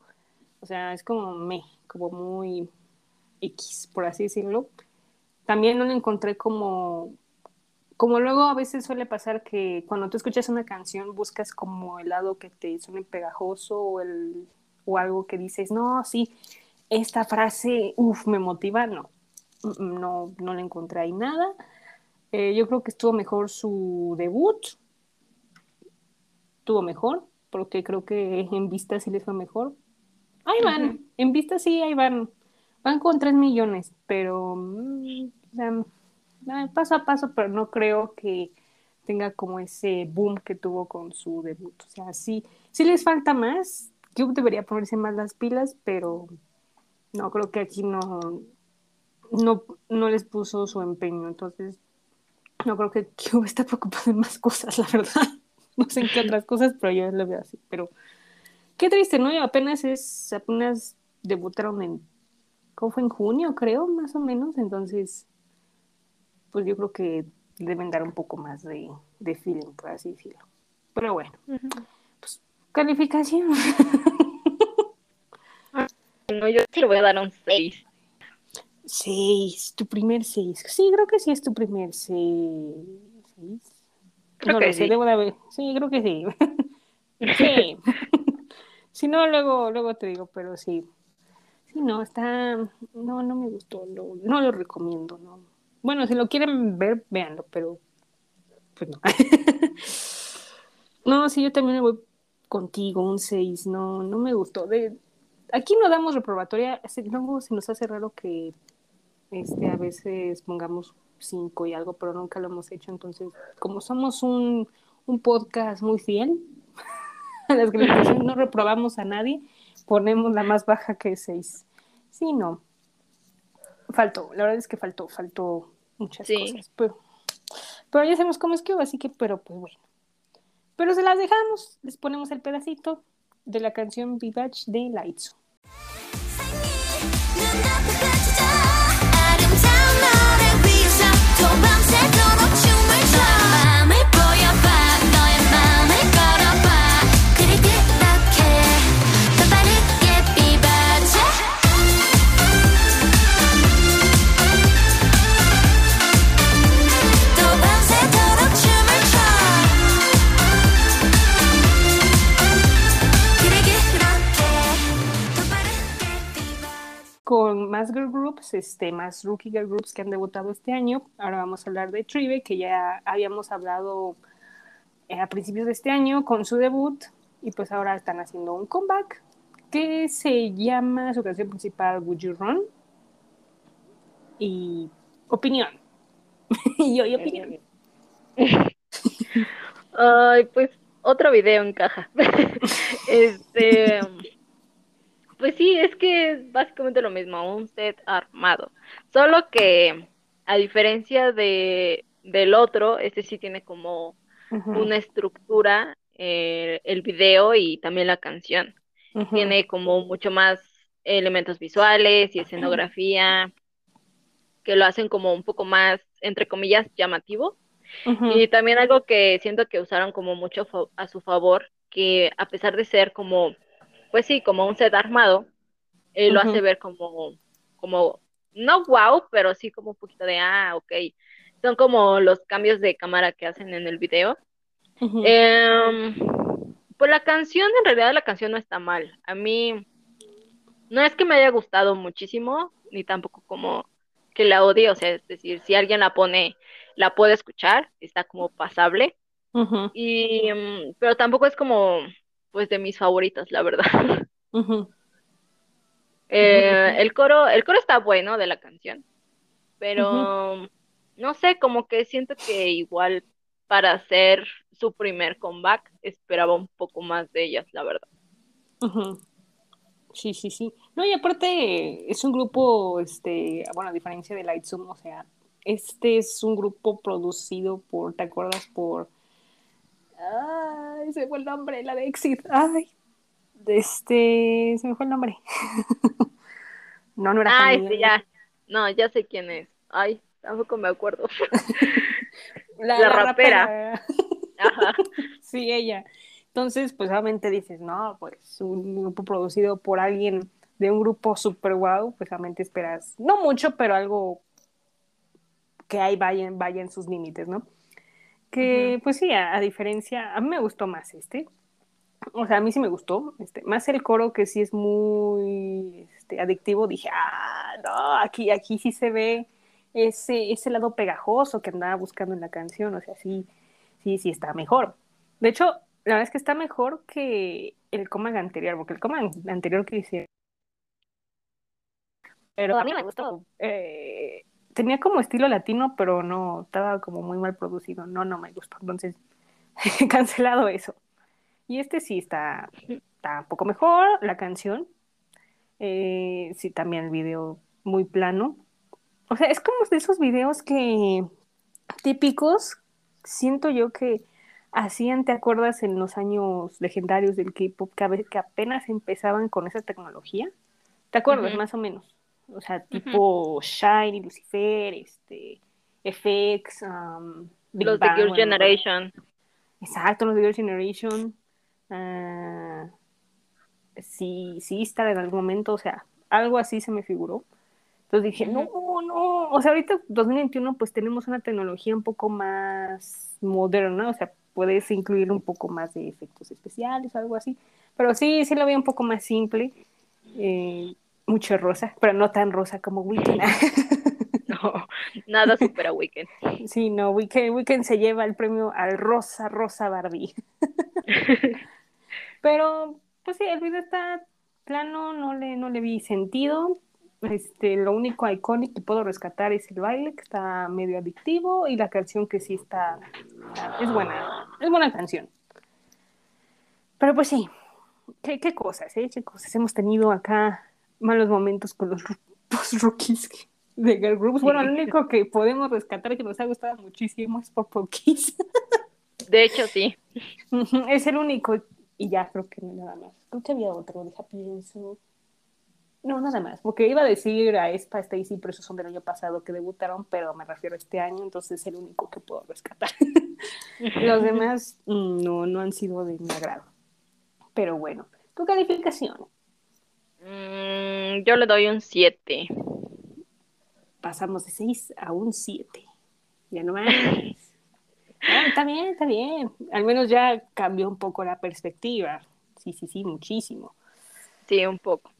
O sea, es como me, como muy X, por así decirlo. También no le encontré como, como luego a veces suele pasar que cuando tú escuchas una canción buscas como el lado que te suene pegajoso o, el, o algo que dices, no, sí, esta frase, uff, me motiva. No, mm, mm, no, no le encontré ahí nada. Eh, yo creo que estuvo mejor su debut. Estuvo mejor, porque creo que en vista sí les fue mejor. Ahí van, en vista sí, ahí van. Van con 3 millones, pero mm, paso a paso, pero no creo que tenga como ese boom que tuvo con su debut. O sea, sí, sí les falta más. Cube debería ponerse más las pilas, pero no, creo que aquí no, no, no les puso su empeño. Entonces, no creo que Cube está preocupado en más cosas, la verdad. No sé en qué otras cosas, pero yo lo veo así. Pero qué triste, ¿no? Apenas es, apenas debutaron en, ¿cómo fue? En junio, creo, más o menos. Entonces, pues yo creo que deben dar un poco más de, de feeling, por así decirlo. Pero bueno, pues calificación. no, yo te le voy a dar un 6. 6, tu primer 6. Sí, creo que sí es tu primer 6. Creo no que lo sé, sí. debo de haber. Sí, creo que sí. sí. si no, luego, luego te digo, pero sí. Sí, no, está. No, no me gustó. No, no lo recomiendo, no. Bueno, si lo quieren ver, véanlo, pero. Pues no. no, sí, yo también me voy contigo, un 6. No, no me gustó. De... Aquí no damos reprobatoria. Luego se nos hace raro que este, a veces pongamos 5 y algo, pero nunca lo hemos hecho. Entonces, como somos un, un podcast muy fiel a las calificaciones, no reprobamos a nadie, ponemos la más baja que es 6. Sí, no. Faltó, la verdad es que faltó, faltó muchas Sí. cosas. Pero, pero ya sabemos cómo es que así que, pero pues bueno. Pero se las dejamos, les ponemos el pedacito de la canción Vivach de Laitsu. Más girl groups, este, más rookie girl groups que han debutado este año. Ahora vamos a hablar de Tribe, que ya habíamos hablado eh, a principios de este año con su debut y pues ahora están haciendo un comeback que se llama su canción principal Would You Run y opinión. y yo y opinión. Ay, pues otro video en caja. Este, pues sí, es que es básicamente lo mismo, un set armado. Solo que a diferencia de del otro, este sí tiene como una estructura, eh, el video y también la canción. Tiene como mucho más elementos visuales y escenografía que lo hacen como un poco más, entre comillas, llamativo. Y también algo que siento que usaron como mucho a su favor, que a pesar de ser como, pues sí, como un set armado, eh, lo hace ver como, como, no wow, pero sí como un poquito de, ah, ok. Son como los cambios de cámara que hacen en el video. Em, pues la canción, en realidad la canción no está mal. A mí no es que me haya gustado muchísimo, ni tampoco como que la odie, o sea, es decir, si alguien la pone, la puede escuchar, está como pasable, y, mm, pero tampoco es como, pues, de mis favoritas, la verdad. Eh, el coro, el coro está bueno de la canción, pero no sé, como que siento que igual para hacer su primer comeback esperaba un poco más de ellas, la verdad. Sí, sí, sí. No, y aparte es un grupo, este, bueno, a diferencia de Light Zoom, o sea, este es un grupo producido por, ¿te acuerdas? Por, ay, se me fue el nombre, la de Exit, ay, este, se me fue el nombre. no, no era Camila. este ya, no, ya sé quién es. Ay, tampoco me acuerdo. La, la la rapera. rapera. Ajá. Sí, ella. Entonces, pues obviamente dices, no, pues un grupo producido por alguien de un grupo super guau, pues obviamente esperas, no mucho, pero algo que ahí vaya, vaya en sus límites, ¿no? Que, pues sí, a, a diferencia, a mí me gustó más este. O sea, a mí sí me gustó, este, más el coro que sí es muy este, adictivo, dije, ah, no, aquí, aquí sí se ve ese, ese lado pegajoso que andaba buscando en la canción, o sea, sí, sí, sí está mejor. De hecho, la verdad es que está mejor que el Command anterior, porque el Command anterior que hicieron. Pero a mí me gustó. Eh, tenía como estilo latino, pero no, estaba como muy mal producido. No, no me gustó. Entonces, cancelado eso. Y este sí está, está un poco mejor, la canción. Eh, sí, también el video muy plano. O sea, es como de esos videos que típicos, siento yo que hacían, ¿te acuerdas en los años legendarios del K-pop que, apenas empezaban con esa tecnología? ¿Te acuerdas, más o menos? O sea, tipo Shine, Lucifer, este, FX, um, Big Los de Bang, Girl bueno, Generation. Exacto, los de Girl Generation. ah, sí, sí, estar en algún momento, o sea, algo así se me figuró. Entonces dije, no, no, o sea, ahorita 2021 pues tenemos una tecnología un poco más moderna, o sea, puedes incluir un poco más de efectos especiales o algo así, pero sí, sí lo veo un poco más simple, eh, mucho rosa, pero no tan rosa como Weekend. No, nada supera Weekend. sí, no, Weekend, Weekend se lleva el premio al rosa, rosa Barbie. Pero, pues sí, el video está plano, no le, no le vi sentido. Este, lo único icónico que puedo rescatar es el baile, que está medio adictivo, y la canción que sí está, es buena, es buena canción. Pero pues sí, qué, qué cosas, ¿eh? Qué cosas. Hemos tenido acá malos momentos con los, rookies de girl groups. Bueno, lo único que podemos rescatar que nos ha gustado muchísimo es Purple Kiss. De hecho, sí. Es el único y ya creo que nada más. Creo que había otro, deja pienso. No, nada más, porque iba a decir a Espa, Stacy, pero esos son del año pasado que debutaron, pero me refiero a este año, entonces es el único que puedo rescatar. Los demás mm, no, no han sido de mi agrado. Pero bueno, tu calificación. Mm, yo le doy un 7. Pasamos de 6 a un 7. Ya no más. Ah, está bien, está bien. Al menos ya cambió un poco la perspectiva. Sí, sí, sí, muchísimo. Sí, un poco.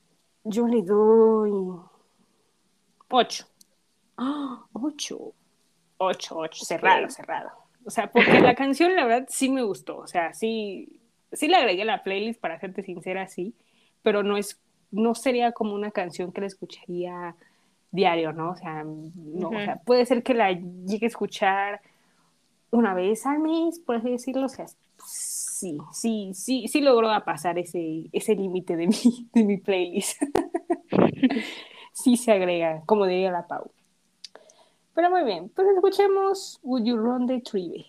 Yo le doy 8. 8. 8, 8. Cerrado, cerrado. O sea, porque la canción, la verdad, sí me gustó. O sea, sí, sí la agregué a la playlist, para serte sincera, sí. Pero no es, no sería como una canción que la escucharía diario, ¿no? O sea, no, o sea, puede ser que la llegue a escuchar una vez al mes, por así decirlo. O sea, sí, sí, sí, sí logró pasar ese, ese límite de mi, de mi playlist. sí se agrega, como diría la Pau. Pero muy bien, pues escuchemos Would You Run the Tree.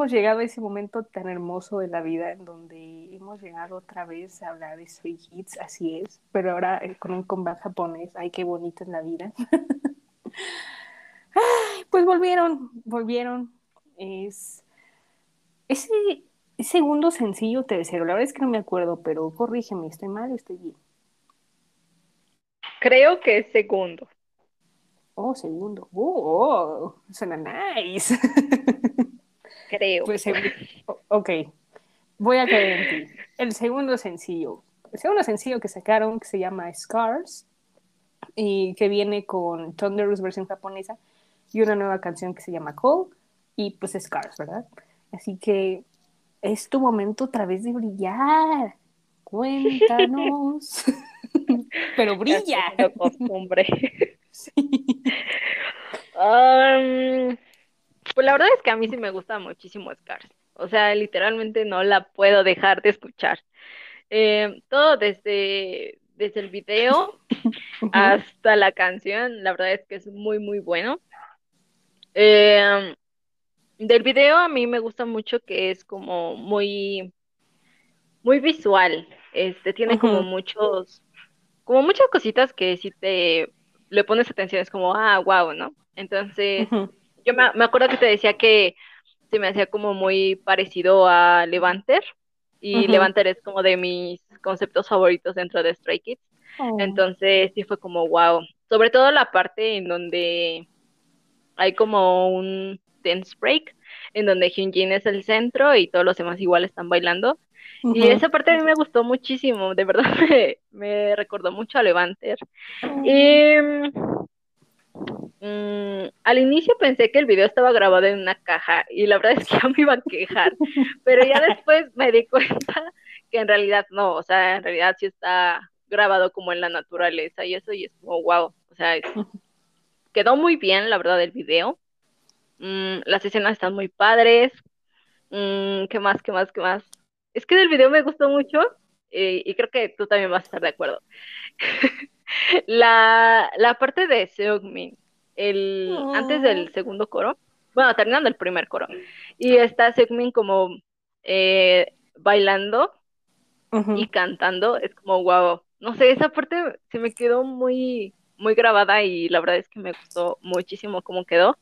Hemos llegado a ese momento tan hermoso de la vida en donde hemos llegado otra vez a hablar de Stray Kids, así es, pero ahora eh, con un comeback japonés, ay, qué bonita es la vida. Ay, pues volvieron, volvieron, es ese segundo sencillo, tercero, la verdad es que no me acuerdo, pero corrígeme, estoy mal o estoy bien. Creo que es segundo. Oh, segundo, oh, oh, suena nice. Creo. Pues ok, voy a creer en ti. El segundo sencillo. El segundo sencillo que sacaron que se llama Scars y que viene con Thunderous versión japonesa y una nueva canción que se llama Call y pues Scars, ¿verdad? Así que es tu momento otra vez de brillar. Cuéntanos. Pero brilla. Es costumbre. Sí. Am, pues la verdad es que a mí sí me gusta muchísimo Scars. O sea, literalmente no la puedo dejar de escuchar. Eh, todo desde, desde el video hasta la canción, la verdad es que es muy, muy bueno. Eh, del video a mí me gusta mucho que es como muy, muy visual. Este, tiene como muchos, como muchas cositas que si te le pones atención es como, ah, wow, ¿no? Entonces. Yo me, me acuerdo que te decía que se me hacía como muy parecido a Levanter. Y Ujú. Levanter es como de mis conceptos favoritos dentro de Stray Kids. Oh. Entonces sí fue como wow. Sobre todo la parte en donde hay como un dance break, en donde Hyunjin es el centro y todos los demás igual están bailando. Y esa parte a mí me gustó muchísimo, de verdad me, me recordó mucho a Levanter. Y mm, al inicio pensé que el video estaba grabado en una caja y la verdad es que ya me iba a quejar, pero ya después me di cuenta que en realidad no, o sea, en realidad sí está grabado como en la naturaleza y eso y es como wow, o sea, es- quedó muy bien la verdad el video. Mm, las escenas están muy padres. Mm, ¿qué más, qué más, qué más? Es que del video me gustó mucho eh, y creo que tú también vas a estar de acuerdo. La, la parte de Seungmin, el, antes del segundo coro, bueno, terminando el primer coro, y está Seungmin como eh, bailando y cantando, es como wow. No sé, esa parte se me quedó muy, muy grabada y la verdad es que me gustó muchísimo cómo quedó.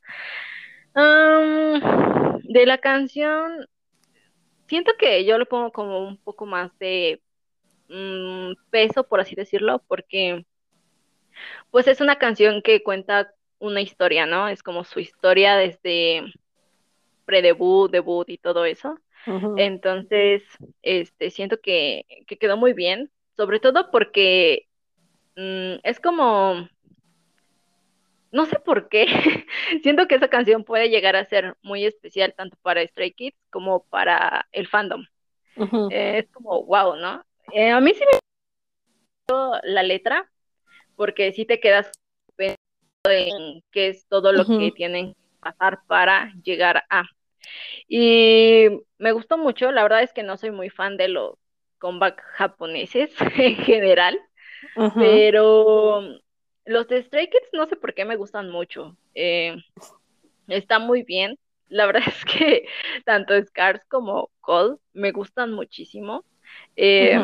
De la canción, siento que yo le pongo como un poco más de mm, peso, por así decirlo, porque pues es una canción que cuenta una historia, ¿no? Es como su historia desde pre-debut, debut y todo eso. Entonces, este, siento que, que quedó muy bien, sobre todo porque mm, es como, no sé por qué, siento que esa canción puede llegar a ser muy especial tanto para Stray Kids como para el fandom. Eh, es como, wow, ¿no? Eh, a mí sí me gustó la letra, porque sí te quedas pensando en qué es todo lo que tienen que pasar para llegar a. Y me gustó mucho, la verdad es que no soy muy fan de los comeback japoneses en general, pero los de Stray Kids no sé por qué me gustan mucho. Eh, está muy bien. La verdad es que tanto Scars como Cole me gustan muchísimo. Eh,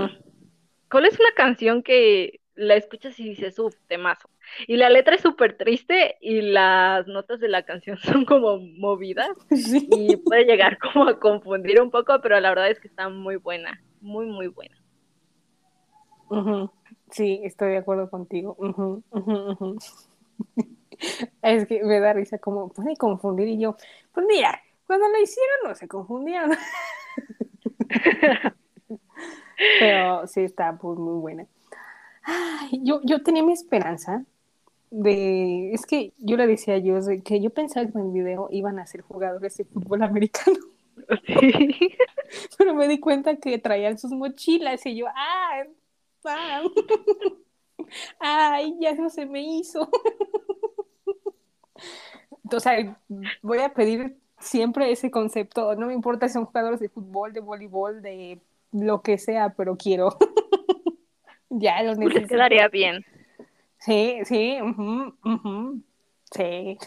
es una canción que la escuchas y dices, uff, temazo. Y la letra es súper triste y las notas de la canción son como movidas Sí. y puede llegar como a confundir un poco, pero la verdad es que está muy buena, muy, muy buena. Sí, estoy de acuerdo contigo. Es que me da risa como puede confundir y yo, pues mira, cuando lo hicieron no se confundieron. Pero sí está muy, muy buena. Ay, yo, yo tenía mi esperanza de, es que yo le decía a de que yo pensaba que en el video iban a ser jugadores de fútbol americano, Sí. pero me di cuenta que traían sus mochilas y yo, ah, ah, ay, ya no se me hizo. Entonces, voy a pedir siempre ese concepto, no me importa si son jugadores de fútbol, de voleibol, de lo que sea, pero quiero. Ya lo Les necesito. quedaría bien. Sí, sí, sí.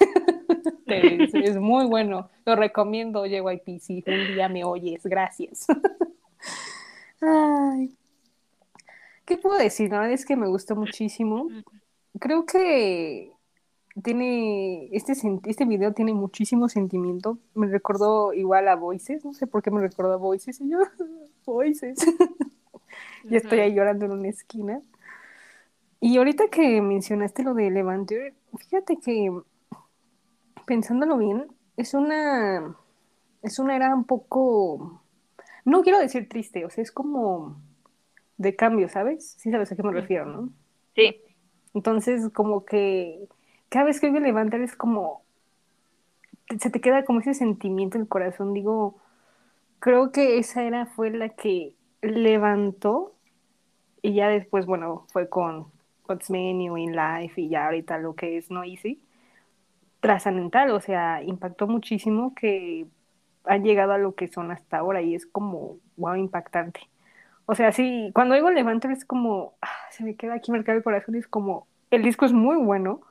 es, es muy bueno. Lo recomiendo, JYP, si un día me oyes. Gracias. Ay. ¿Qué puedo decir? La verdad es que me gustó muchísimo. Creo que tiene este, este video tiene muchísimo sentimiento. Me recordó igual a Voices. No sé por qué me recordó a Voices. Y yo, Voices. Ya estoy ahí llorando en una esquina. Y ahorita que mencionaste lo de Levanter, fíjate que pensándolo bien, es una es una era un poco no quiero decir triste, o sea, es como de cambio, ¿sabes? Sí sabes a qué me refiero, ¿no? Sí, Entonces, como que cada vez que oigo Levanter es como se te queda como ese sentimiento en el corazón, digo, creo que esa era fue la que levantó y ya después, bueno, fue con What's Menu, In Life y ya ahorita lo que es No Easy, trascendental, o sea, impactó muchísimo que han llegado a lo que son hasta ahora y es como, wow, impactante. O sea, sí, cuando oigo Levanter es como, ah, se me queda aquí marcado el corazón y es como, el disco es muy bueno,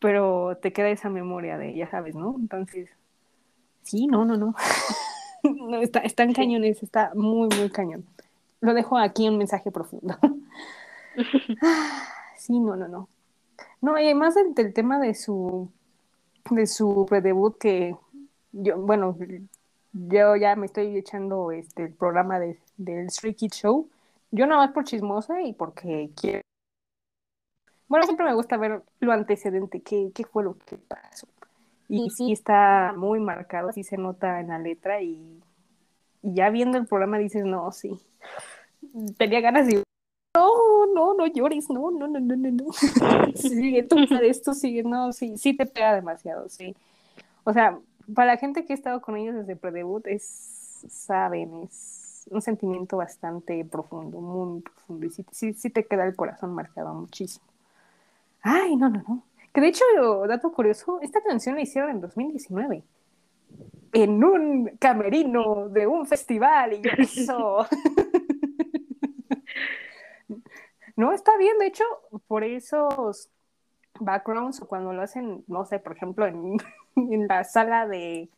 pero te queda esa memoria de, ya sabes, ¿no? Entonces, sí, no, no, no. no está, están cañones, está muy, muy cañón. Lo dejo aquí un mensaje profundo. sí, no, no, no. No, y además del, del tema de su de su predebut que yo, bueno, yo ya me estoy echando este el programa de, del Street Kids Show. Yo nada más por chismosa y porque quiero. Bueno, siempre me gusta ver lo antecedente, qué, qué fue lo que pasó. Y sí está muy marcado, sí se nota en la letra y, y ya viendo el programa dices, no, sí. Tenía ganas de no, no, no llores, no, no, no, no, no, no. Sigue, de esto, sigue, no, sí, sí te pega demasiado, sí. O sea, para la gente que ha estado con ellos desde predebut, es, saben, es un sentimiento bastante profundo, muy profundo, y sí, sí, sí te queda el corazón marcado muchísimo. Ay, no, no, no. Que de hecho, dato curioso, esta canción la hicieron en 2019. En un camerino de un festival y eso. No, está bien, de hecho, por esos backgrounds o cuando lo hacen, no sé, por ejemplo, en, en la sala de,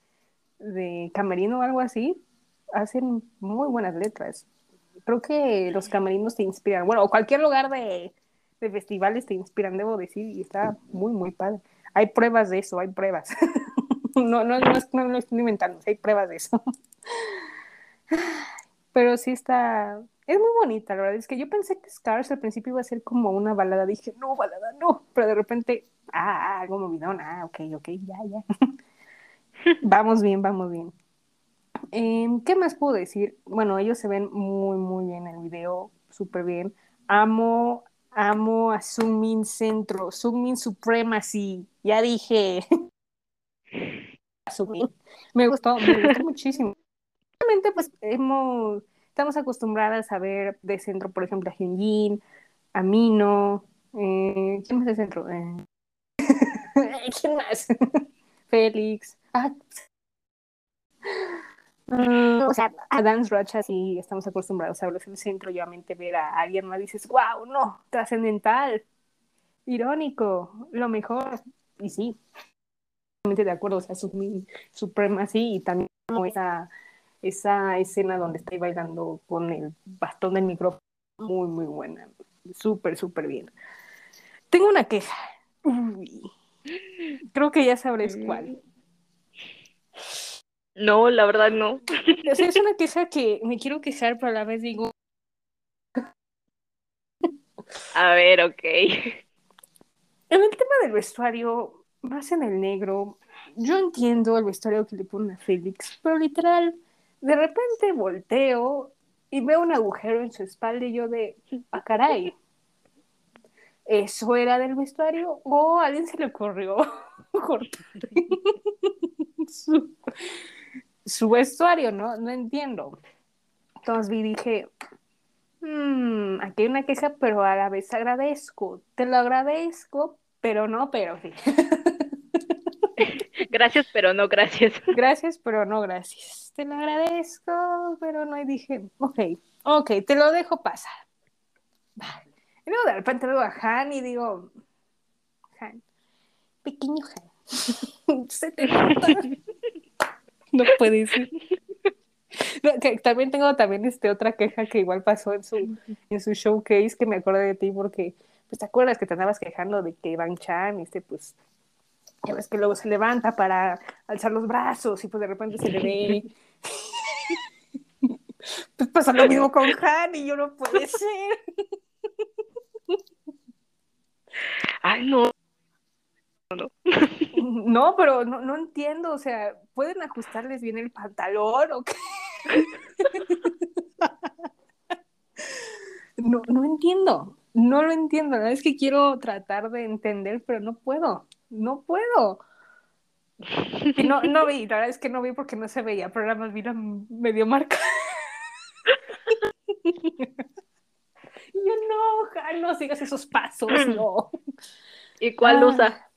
de camerino o algo así, hacen muy buenas letras. Creo que los camerinos te inspiran, bueno, cualquier lugar de, de festivales te inspiran, debo decir, y está muy, muy padre. Hay pruebas de eso, hay pruebas. no, no, no, no lo estoy inventando, hay pruebas de eso. Pero sí está, es muy bonita, la verdad es que yo pensé que Scars al principio iba a ser como una balada, dije, no, balada, no, pero de repente, ah, algo movidón, ah, ok, ok, ya, ya. vamos bien, vamos bien. Em, ¿qué más puedo decir? Bueno, ellos se ven muy, muy bien en el video, súper bien. Amo, amo a Sumin Centro, Sumin Supremacy, ya dije. Sumin. Me gustó, me gustó muchísimo. Realmente, pues, hemos, estamos acostumbradas a ver de centro, por ejemplo, a Hyunjin, a Mino, eh, ¿quién más de centro? Eh, ¿Quién más? Félix. Ah, Ah, o sea, a Dance Rocha sí estamos acostumbrados a verlos en el centro y obviamente ver a alguien más dices, wow, no, trascendental, irónico, lo mejor. Y sí, de acuerdo, o sea, su, suprema sí, y también como esa, esa escena donde está bailando con el bastón del micrófono, muy, muy buena, súper, súper bien. Tengo una queja. Uy, creo que ya sabréis cuál. No, la verdad no. O sea, es una queja que me quiero quejar, pero a la vez digo, A ver, ok. En el tema del vestuario, más en el negro, yo entiendo el vestuario que le ponen a Félix, pero literal, de repente volteo y veo un agujero en su espalda y yo de, ah, caray, ¿eso era del vestuario? ¿O alguien se le ocurrió cortar su, vestuario? No, no entiendo. Entonces vi dije, "Mm, aquí hay una queja, pero a la vez agradezco. Te lo agradezco, pero no, pero sí. Gracias, pero no gracias. Gracias, pero no gracias. Te lo agradezco, pero no. Y dije, ok, ok, te lo dejo pasar. Va. Y luego de repente veo a Han y digo, Han, pequeño Han, se te nota. No puede ser. No, que también tengo también este otra queja que igual pasó en su, en su showcase que me acordé de ti porque pues te acuerdas que te andabas quejando de que Van Chan este pues ya ves que luego se levanta para alzar los brazos y pues de repente se le ve. Pues pasa lo mismo con Han y yo no puede ser. Ay, no. no pero no, no entiendo o sea pueden ajustarles bien el pantalón o qué no, no entiendo no lo entiendo la verdad es que quiero tratar de entender pero no puedo no puedo Y no, no vi, la verdad es que no vi porque no se veía, pero más vi la medio marca. Y yo, no, Han, no sigas esos pasos, no. ¿Y cuál Ah. usa?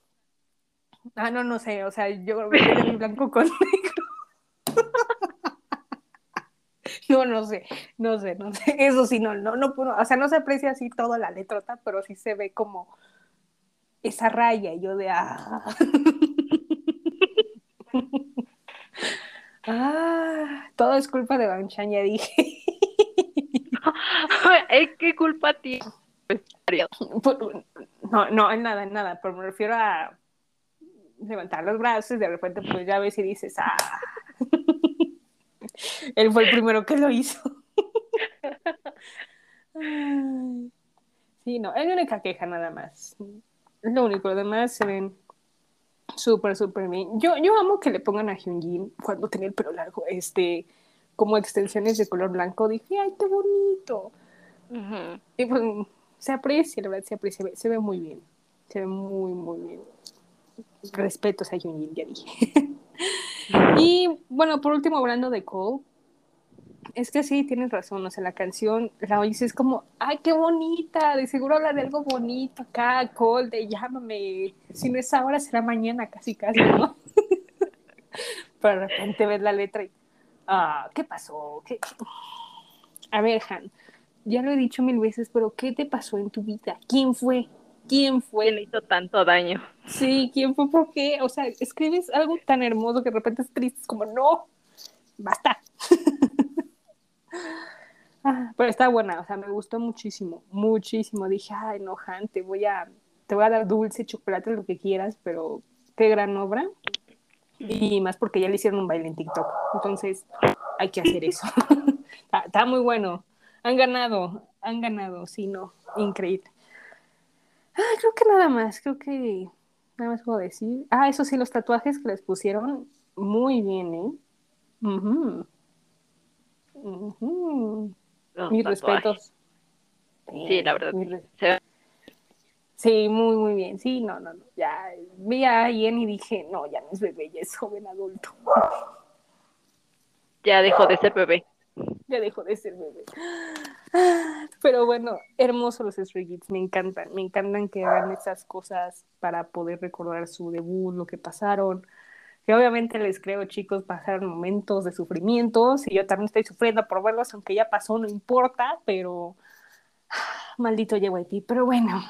Ah, no, no sé, o sea, yo el blanco con negro. No, no sé, no sé, no sé. Eso sí, no, no, no o sea, no se aprecia así toda la letrota, pero sí se ve como esa raya, y yo de ah. Ah, todo es culpa de Banchan, ya dije. Ay, ¿Qué culpa tiene? Por- No, no, en nada, en nada, pero me refiero a levantar los brazos y de repente pues ya ves y dices, ah. Él fue el primero que lo hizo. Sí, no, es única queja nada más. Es lo único, lo demás se ven súper, súper bien. Yo, yo amo que le pongan a Hyunjin cuando tenía el pelo largo, este, como extensiones de color blanco. Dije, ay, qué bonito. Y pues se aprecia, la verdad, se aprecia, se ve muy bien. Se ve muy, muy bien. Respetos a Hyunjin, ya dije. y bueno, por último, hablando de Cole, es que sí, tienes razón, o sea, la canción, la oyes, es como, ay, qué bonita, de seguro habla de algo bonito acá, Cole, de llámame, si no es ahora, será mañana, casi, casi, ¿no? Pero de repente ves la letra y, ah, ¿qué pasó? ¿Qué? A ver, Han, ya lo he dicho mil veces, pero ¿qué te pasó en tu vida? ¿Quién fue? ¿Quién fue? ¿Quién le hizo tanto daño? Sí, ¿quién fue? ¿Por qué? O sea, escribes algo tan hermoso que de repente es triste, es como, no, basta. Ah, pero está buena, o sea, me gustó muchísimo, muchísimo. Dije, ay, no, Han, te voy a, te voy a dar dulce, chocolate, lo que quieras, pero qué gran obra. Y más porque ya le hicieron un baile en TikTok. Entonces, hay que hacer eso. está, muy bueno. Han ganado, han ganado, sí, no, increíble. Ah, creo que nada más, creo que nada más puedo decir. Ah, eso sí, los tatuajes que les pusieron, muy bien, ¿eh? Ujú. Mis respetos. Sí, la verdad. Mis re- Se ve- Sí, muy, muy bien. Sí, no, no, no. Ya vi a Ian y dije, no, ya no es bebé, ya es joven adulto. Ya dejó de ser bebé. Ya dejó de ser bebé. Pero bueno, hermosos los Stray Kids, me encantan. Me encantan que hagan esas cosas para poder recordar su debut, lo que pasaron. Que obviamente les creo, chicos, pasaron momentos de sufrimientos y yo también estoy sufriendo por verlos, aunque ya pasó, no importa, pero maldito JYP. Pero bueno,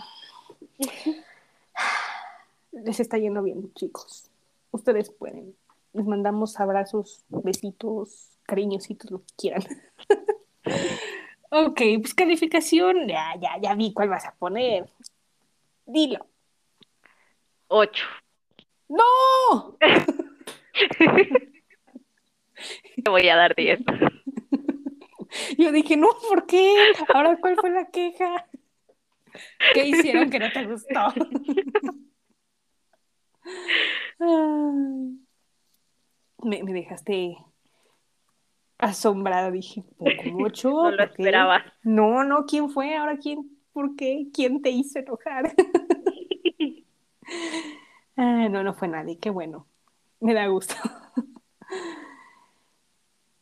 les está yendo bien, chicos. Ustedes pueden. Les mandamos abrazos, besitos, cariñositos, lo que quieran. ok, pues calificación, ya, ya, ya vi cuál vas a poner. Dilo. Ocho. ¡No! Te voy a dar diez. Yo dije, no, ¿por qué? Ahora, ¿cuál fue la queja? ¿Qué hicieron que no te gustó? Me, me dejaste asombrada, dije, ¿por cómo ocho? No lo esperaba. No, no, ¿quién fue? Ahora, ¿quién? ¿Por qué? ¿Quién te hizo enojar? Ah, no, no fue nadie, qué bueno. Me da gusto.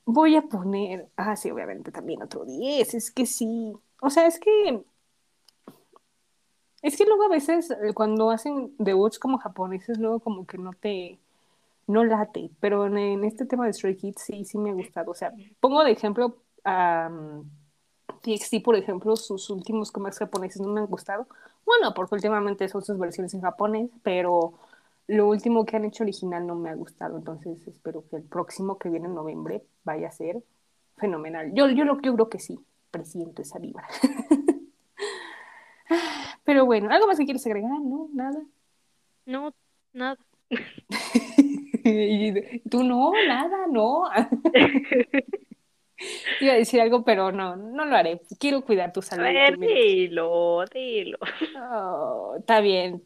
Voy a poner, ah, sí, obviamente también otro 10, es que sí. O sea, es que, es que luego a veces eh, cuando hacen debuts como japoneses, luego como que no te, no late, pero en, este tema de Stray Kids sí, sí me ha gustado. O sea, pongo de ejemplo a TXT, por ejemplo, sus últimos comebacks japoneses no me han gustado. Bueno, porque últimamente son sus versiones en japonés, pero lo último que han hecho original no me ha gustado, entonces espero que el próximo que viene en noviembre vaya a ser fenomenal. Yo, yo, lo, yo creo que sí, presiento esa vibra. Pero bueno, ¿algo más que quieres agregar? ¿No? ¿Nada? No, nada. Tú no, nada, no. Iba a decir algo, pero no, no lo haré. Quiero cuidar tu A salud. y ver, dilo, dilo. Oh, está bien.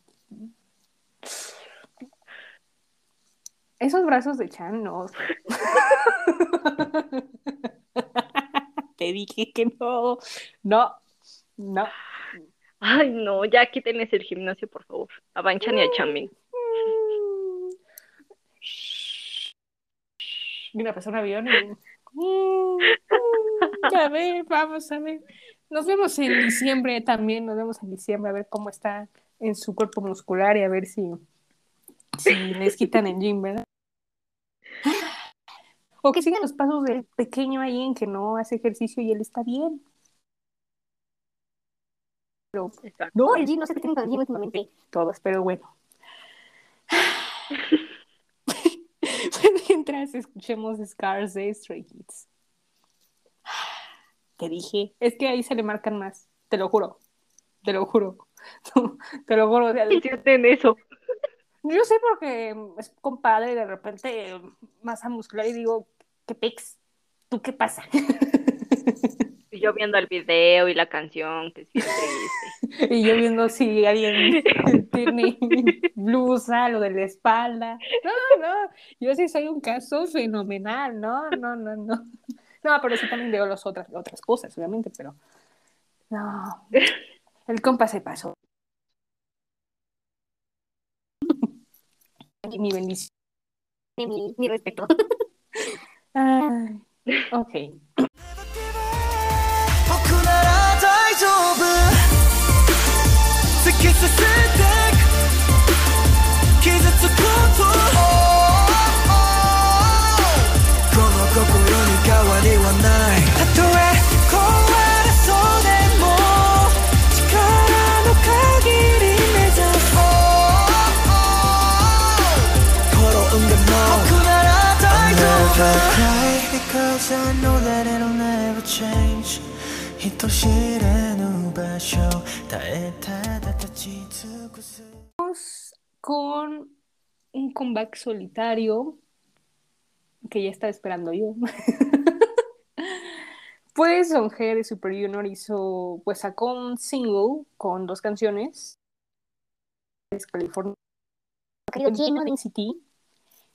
Esos brazos de Chan, no. Te dije que no. No, no. Ay, no, ya quiten ese el gimnasio, por favor. A Banchan y a Chamin. Mm. Mira, pasó un avión y... Mm, mm, A ver, vamos a ver. Nos vemos en diciembre también, nos vemos en diciembre a ver cómo está en su cuerpo muscular y a ver si, si les quitan el gym, ¿verdad? O que sigan los pasos del pequeño ahí en que no hace ejercicio y él está bien. Pero Exacto. no, el gym, no sé qué tiene con últimamente. Todos, pero bueno. Mientras escuchemos Scars de Stray Kids. Te dije, es que ahí se le marcan más, te lo juro, te lo juro, te lo juro. o sea, Hiciste eso. yo sé porque es compadre y de repente masa muscular y digo, qué pex, ¿Tú qué pasa? Y yo viendo el video y la canción, que sí es triste. Y yo viendo si alguien tiene blusa, lo de la espalda. No, no, yo sí soy un caso fenomenal, no, no, no, no. No, pero sí también veo las otras, otras cosas, obviamente, pero no. El compa se pasó. Y mi bendición. Y mi, mi respeto. Ay, ok. 僕なら大丈夫。突き進んで change 人知れぬ場所耐えただ立ち尽くす con un comeback solitario que ya estaba esperando yo. pues Don G de Super Junior hizo, pues sacó un single con dos canciones. Es California, querido lleno de NCT.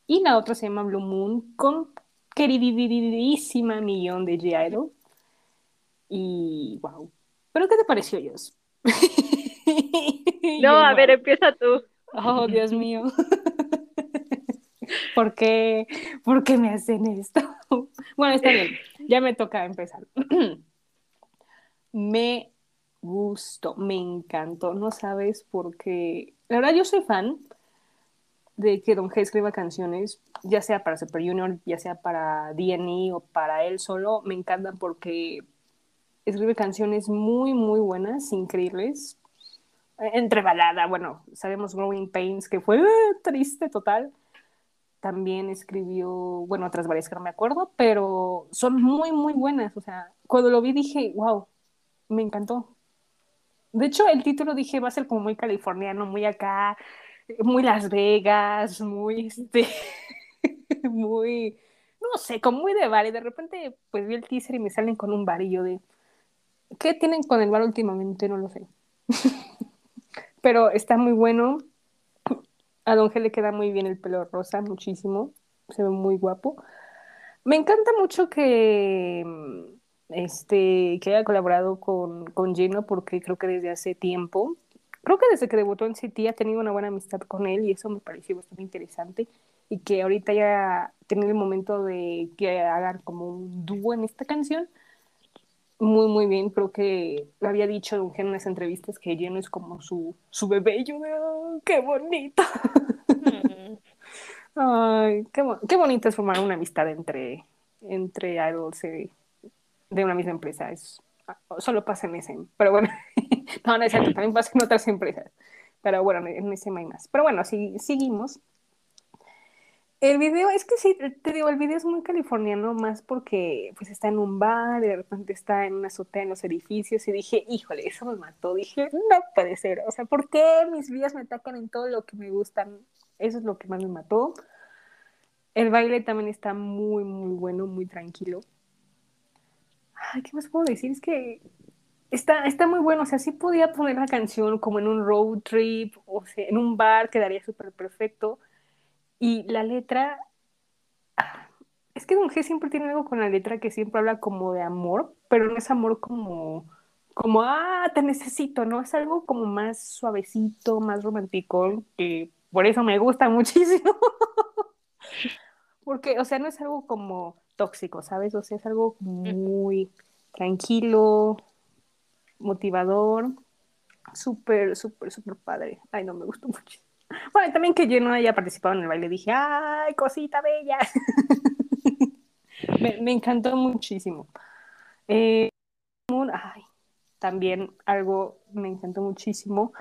Y la otra se llama Blue Moon con queridísima millón de G-Idol. y wow. ¿Pero qué te pareció, Dios? No, a ver, empieza tú. Oh, Dios mío. ¿Por qué, ¿Por qué me hacen esto? Bueno, está bien. Ya me toca empezar. Me gustó, me encantó. No sabes por qué. La verdad, yo soy fan de que Don G escriba canciones, ya sea para Super Junior, ya sea para DNI o para él solo. Me encantan porque escribe canciones muy, muy buenas, increíbles. Entre balada, bueno, sabemos Growing Pains, que fue eh, triste total. También escribió, bueno, otras varias que no me acuerdo, pero son muy, muy buenas. O sea, cuando lo vi dije, wow, me encantó. De hecho, el título dije va a ser como muy californiano, muy acá, muy Las Vegas, muy este, muy, no sé, como muy de bar. Y de repente, pues vi el teaser y me salen con un yo de, ¿qué tienen con el bar últimamente? No lo sé. Pero está muy bueno. A Don G le queda muy bien el pelo rosa, muchísimo. Se ve muy guapo. Me encanta mucho que, este, que haya colaborado con, con Gino porque creo que desde hace tiempo, creo que desde que debutó en City ha tenido una buena amistad con él y eso me pareció bastante interesante y que ahorita ya tiene el momento de que hagan como un dúo en esta canción. Muy, muy bien. Creo que lo había dicho Don en unas entrevistas que Gino es como su, su bebé y yo de, "Oh, qué bonito. Mm. Ay, qué, qué bonito es formar una amistad entre, entre idols eh, de una misma empresa. Es, solo pasa en ese. Pero bueno, no, no es cierto, también pasa en otras empresas. Pero bueno, en ese hay más. Pero bueno, si seguimos. El video, es que sí, te digo, el video es muy californiano, más porque pues está en un bar y de repente está en una azotea en los edificios y dije, híjole, eso me mató. Dije, no puede ser. O sea, ¿por qué mis vidas me atacan en todo lo que me gustan? Eso es lo que más me mató. El baile también está muy, muy bueno, muy tranquilo. Ay, ¿qué más puedo decir? Es que está, está muy bueno. O sea, sí podía poner la canción como en un road trip, o sea, en un bar, quedaría súper perfecto. Y la letra, ah, es que Don G siempre tiene algo con la letra que siempre habla como de amor, pero no es amor como, como, ah, te necesito, ¿no? Es algo como más suavecito, más romántico, que por eso me gusta muchísimo. Porque, o sea, no es algo como tóxico, ¿sabes? O sea, es algo muy tranquilo, motivador, súper, súper, súper padre. Ay, no, me gustó mucho. Bueno, también que yo no haya participado en el baile, dije, ¡ay, cosita bella! me, encantó muchísimo. Eh, ay, también algo me encantó muchísimo.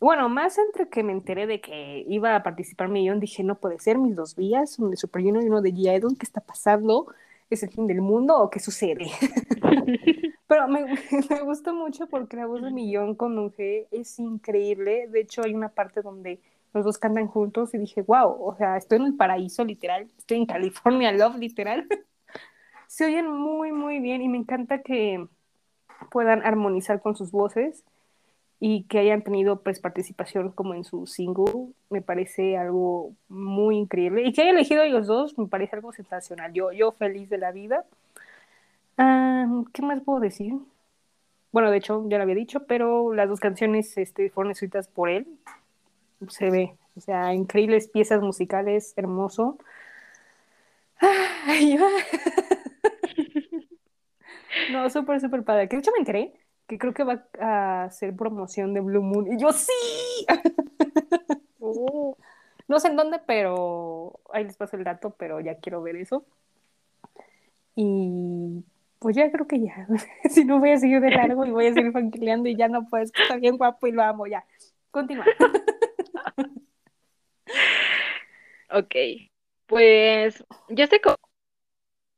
Bueno, más entre que me enteré de que iba a participar Millón, dije, no puede ser, mis dos vías, uno de Super Junior y uno de G-Idol, ¿qué está pasando? ¿Es el fin del mundo o qué sucede? Pero me, me gustó mucho porque la voz de Millón con Don G es increíble. De hecho, hay una parte donde los dos cantan juntos y dije, wow, o sea, estoy en el paraíso, literal. Estoy en California Love, literal. se oyen muy, muy bien y me encanta que puedan armonizar con sus voces y que hayan tenido pues participación como en su single, me parece algo muy increíble. Y que haya elegido a ellos dos, me parece algo sensacional. Yo, yo feliz de la vida. ¿Qué más puedo decir? Bueno, de hecho, ya lo había dicho, pero las dos canciones este, fueron escritas por él. Se ve, o sea, increíbles piezas musicales, hermoso. Ay, no, súper, súper padre. Que de hecho me enteré que creo que va a hacer promoción de Blue Moon. Y yo sí. Uh, No sé en dónde, pero ahí les paso el dato, pero ya quiero ver eso. Y pues ya creo que ya. si no voy a seguir de largo y voy a seguir fanquileando y ya no puedes, que está bien guapo y lo amo, ya. Continúa. Ok, pues yo sé cómo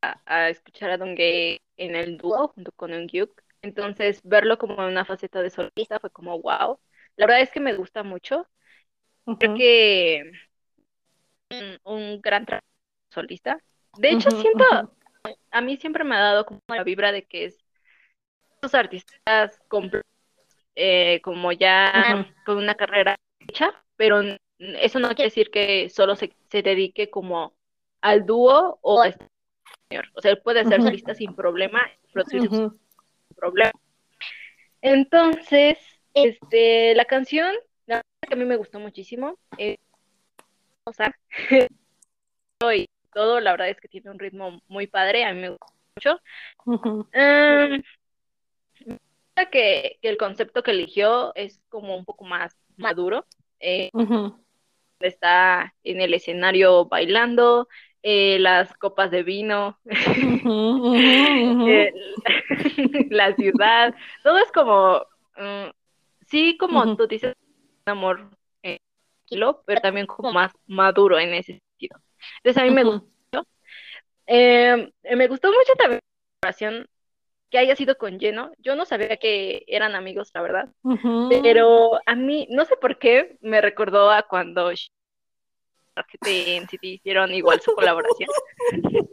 a, a escuchar a Don Gay en el dúo junto con Eungyuk, entonces verlo como en una faceta de solista fue como wow. La verdad es que me gusta mucho. Creo que un, un gran trabajo solista. De hecho, siento, a mí siempre me ha dado como la vibra de que es estos artistas completos, eh, como ya con una carrera hecha, pero eso no quiere decir que solo se, se dedique como al dúo o a este señor. O sea, él puede ser ujú, solista sin problema, producir sin problema. Entonces, este, la canción, la verdad es que a mí me gustó muchísimo. eh, o sea, y todo, la verdad es que tiene un ritmo muy padre, a mí me gusta mucho. me gusta que, que el concepto que eligió es como un poco más maduro. eh, está en el escenario bailando, eh, las copas de vino, eh, la ciudad, todo es como, mm, sí, como ujú, tú dices, un amor eh, tranquilo, pero también como más maduro en ese sentido. Entonces a mí me gustó. Eh, me gustó mucho también la colaboración que haya sido con Jeno. Yo no sabía que eran amigos, la verdad, pero a mí, no sé por qué, me recordó a cuando de NCT hicieron igual su colaboración.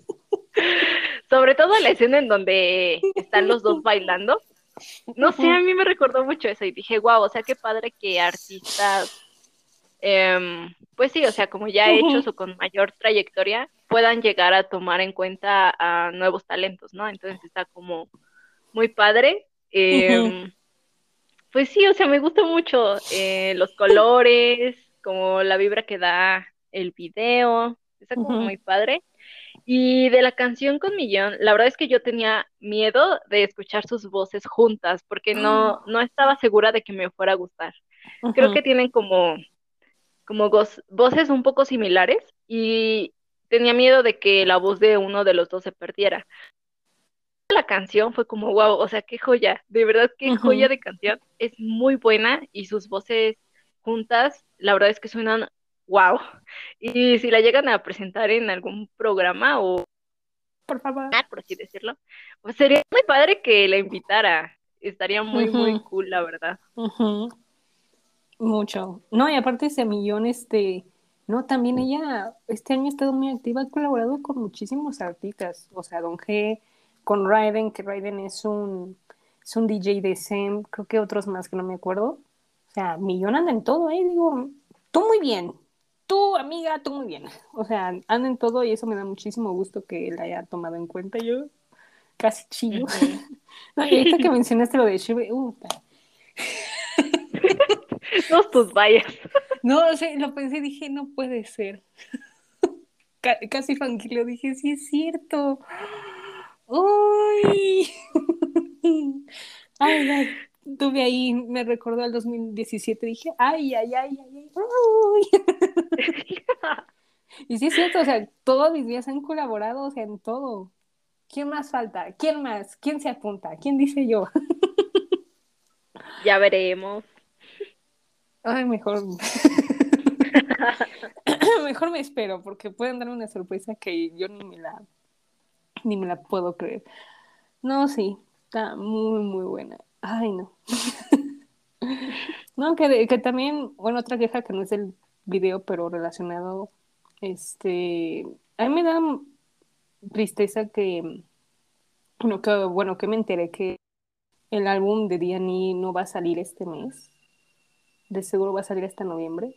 Sobre todo la escena en donde están los dos bailando. No sé, a mí me recordó mucho eso y dije, wow, o sea, qué padre que artistas, em, pues sí, o sea, como ya hechos o con mayor trayectoria, puedan llegar a tomar en cuenta a nuevos talentos, ¿no? Entonces está como muy padre. Em, pues sí, o sea, me gusta mucho eh, los colores, como la vibra que da el video, está como Ujú. muy padre. Y de la canción con Millón, la verdad es que yo tenía miedo de escuchar sus voces juntas, porque no, no estaba segura de que me fuera a gustar. Creo Ujú. que tienen como, como voces un poco similares y tenía miedo de que la voz de uno de los dos se perdiera. La canción fue como, wow, o sea, qué joya, de verdad, qué joya de canción. Es muy buena y sus voces juntas, la verdad es que suenan wow. Y si la llegan a presentar en algún programa o Por favor. por así decirlo, pues sería muy padre que la invitara. Estaría muy, muy cool, la verdad. Mucho. No, y aparte ese millón, este, no, también ella este año ha estado muy activa, ha colaborado con muchísimos artistas, o sea, Don G, con Raiden, que Raiden es un, es un DJ de SEM, creo que otros más que no me acuerdo. O sea, Millón anda en todo, ¿eh? Digo, tú muy bien, tú, amiga, tú muy bien. O sea, anda en todo y eso me da muchísimo gusto que la haya tomado en cuenta. Yo casi chillo. Ujú. No, y ahorita que mencionaste lo de Shibe, uh, Todos tus vallas. No, o sea, lo pensé y dije, no puede ser. Ca- casi fanquilo, dije, sí es cierto. ¡Uy! Ay, ay, tuve ahí, me recordó al 2017, dije, ay, ay, ay, ay, ay. Y sí es cierto, o sea, todos mis días han colaborado, o sea, en todo. ¿Quién más falta? ¿Quién más? ¿Quién se apunta? ¿Quién dice yo? Ya veremos. Ay, mejor. mejor me espero, porque pueden darme una sorpresa que yo ni me la, ni me la puedo creer. No, sí, está muy, muy buena. Ay, no. no, que, que también, bueno, otra queja que no es del video, pero relacionado, este, a mí me da tristeza que Bueno, que, me enteré que el álbum de D&E no va a salir este mes. De seguro va a salir hasta noviembre.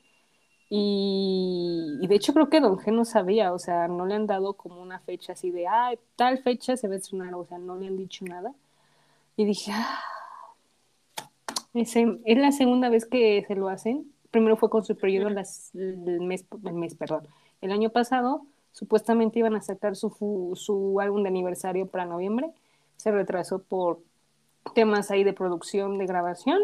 Y, y de hecho creo que Don G no sabía, o sea, no le han dado como una fecha así de, ah, tal fecha se va a estrenar, o sea, no le han dicho nada. Y dije, ah, ese- es la segunda vez que se lo hacen. Primero fue con Super Junior las- el mes, el mes, perdón, el año pasado. Supuestamente iban a sacar su, su álbum de aniversario para noviembre. Se retrasó por temas ahí de producción, de grabación.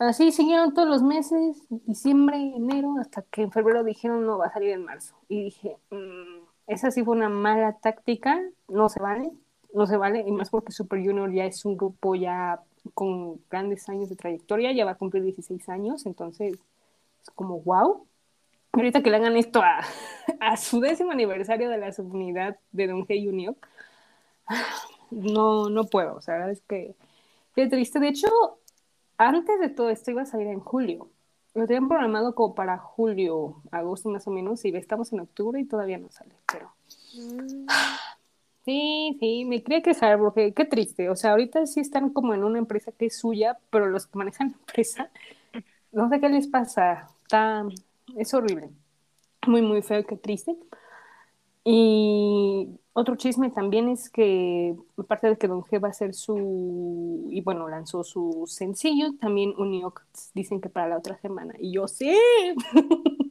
Así siguieron todos los meses, diciembre, enero, hasta que en febrero dijeron no, va a salir en marzo. Y dije, "Mm, esa sí fue una mala táctica, no se vale, no se vale, y más porque Super Junior ya es un grupo ya con grandes años de trayectoria, ya va a cumplir 16 años, entonces es como wow. Ahorita que le hagan esto a, a su décimo aniversario de la subunidad de Don G Junior, no, no puedo, o sea, es que qué triste. De hecho, antes de todo esto iba a salir en julio. Lo tenían programado como para julio, agosto más o menos, y estamos en octubre y todavía no sale, pero sí, sí, me quería quejar porque qué triste. O sea, ahorita sí están como en una empresa que es suya, pero los que manejan la empresa, no sé qué les pasa. Está, es horrible. Muy, muy feo, qué triste. Y otro chisme también es que, aparte de que Don G va a hacer su, y bueno, lanzó su sencillo, también unió, dicen que para la otra semana. Y yo sí,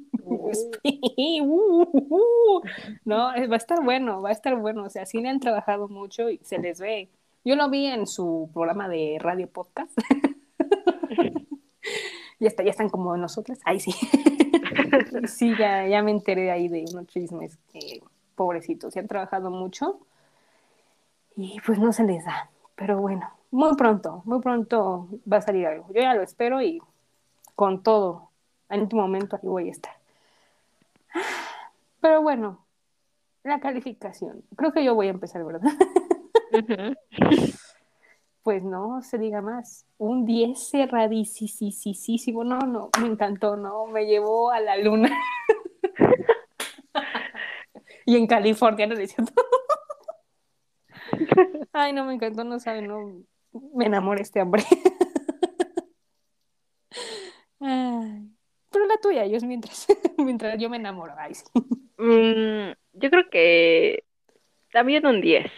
Sí, uh, uh, uh. no, va a estar bueno, va a estar bueno. O sea, sí le han trabajado mucho y se les ve. Yo lo vi en su programa de radio podcast. ya, está, ya están como nosotras. Ahí sí. sí, ya, ya me enteré ahí de unos chismes que, pobrecitos, se han trabajado mucho y pues no se les da. Pero bueno, muy pronto, muy pronto va a salir algo. Yo ya lo espero y con todo, en último momento ahí voy a estar. Pero bueno, la calificación. Creo que yo voy a empezar, ¿verdad? Pues no se diga más. Un 10 cerradísimo. No, no, me encantó, no, me llevó a la luna. y en California, no es cierto. Ay, no, me encantó, no saben, no. Me enamoré este hombre. Ay, pero la tuya, yo es mientras, mientras yo me enamoro. Ay, sí. Mm, yo creo que también un 10.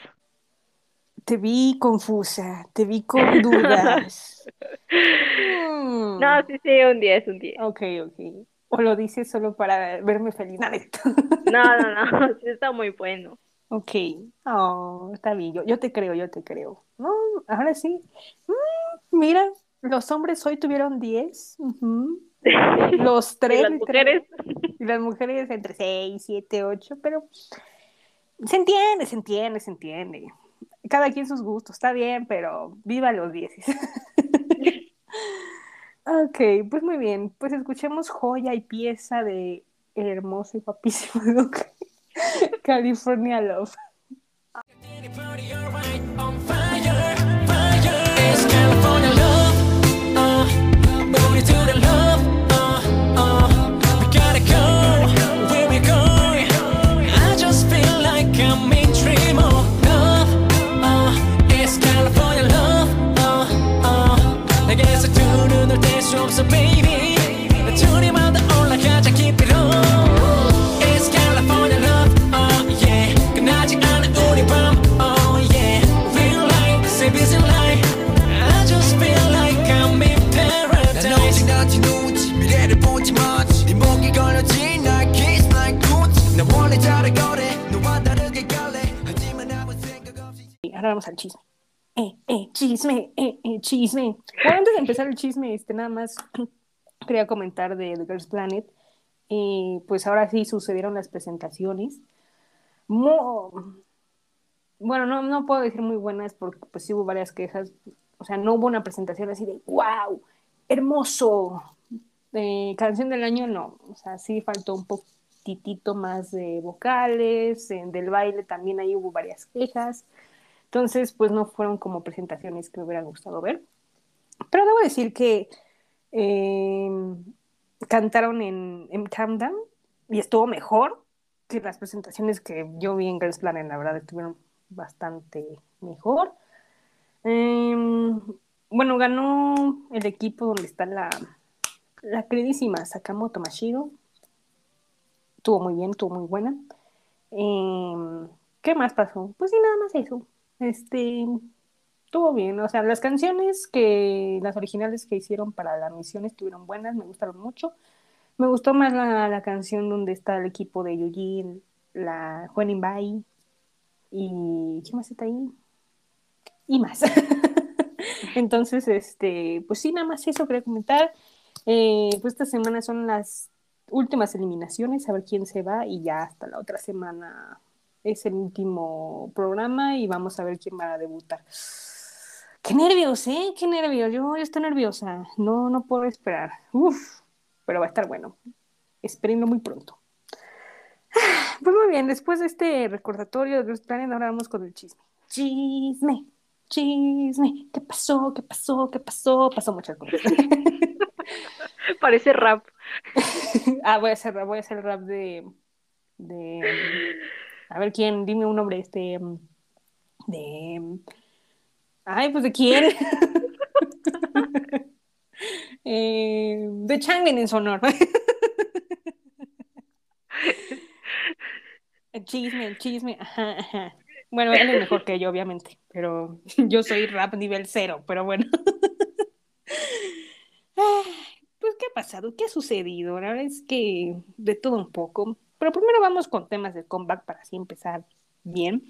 Te vi confusa, te vi con dudas. Mm. No, sí, sí, un 10, un 10. Ok, ok. O lo dices solo para verme feliz. No, no, no, sí está muy bueno. Ok. Oh, está bien. Yo, yo te creo, yo te creo. No, ahora sí. Mm, mira, los hombres hoy tuvieron 10. ujú. Los tres. las mujeres, Y las mujeres entre 6, 7, 8. Pero se entiende, se entiende, se entiende. Cada quien sus gustos. Está bien, pero viva los 10. Ok, pues muy bien. Pues escuchemos joya y pieza de el hermoso y papísimo. It's California love, 없이. Y ahora vamos al chisme. Eh, eh, chisme, eh, eh, chisme. Bueno, antes de empezar el chisme, este, nada más quería comentar de The Girls Planet. Eh, pues ahora sí sucedieron las presentaciones. Mo- Bueno, no, no puedo decir muy buenas porque pues sí hubo varias quejas. O sea, no hubo una presentación así de wow, hermoso. Eh, canción del año no. O sea, sí faltó un poquitito más de vocales. en del baile también ahí hubo varias quejas. Entonces, pues no fueron como presentaciones que me hubieran gustado ver. Pero debo decir que eh, cantaron en, en Calm Down y estuvo mejor que las presentaciones que yo vi en Girls Planet, la verdad, estuvieron bastante mejor. Em, bueno, ganó el equipo donde está la, la queridísima Sakamoto Mashiro. Estuvo muy bien, estuvo muy buena. Em, ¿Qué más pasó? Pues sí, nada más eso. Este, estuvo bien. O sea, las canciones que, las originales que hicieron para la misión estuvieron buenas, me gustaron mucho. Me gustó más la, la canción donde está el equipo de Yujin, la Juanin Bai y ¿qué más está ahí? Y más. Entonces, este, pues sí, nada más eso quería comentar. Eh, pues esta semana son las últimas eliminaciones, a ver quién se va y ya hasta la otra semana es el último programa y vamos a ver quién va a debutar. Qué nervios, ¿eh? Qué nervios. Yo, yo estoy nerviosa. No, no puedo esperar. Uf, pero va a estar bueno. Espérenlo muy pronto. Pues muy bien, después de este recordatorio de los planes, ahora vamos con el chisme. Chisme, chisme. ¿Qué pasó? ¿Qué pasó? ¿Qué pasó? Pasó muchas cosas. Parece rap. ah, voy a hacer, voy a hacer el rap de, de. A ver quién, dime un nombre, este. De. Ay, pues de quién. eh, de en Sonor. El chisme, chisme, ajá, ajá. Bueno, él es mejor que yo, obviamente, pero yo soy rap nivel cero, pero bueno. Pues, ¿qué ha pasado? ¿Qué ha sucedido? La verdad es que de todo un poco. Pero primero vamos con temas de comeback para así empezar bien.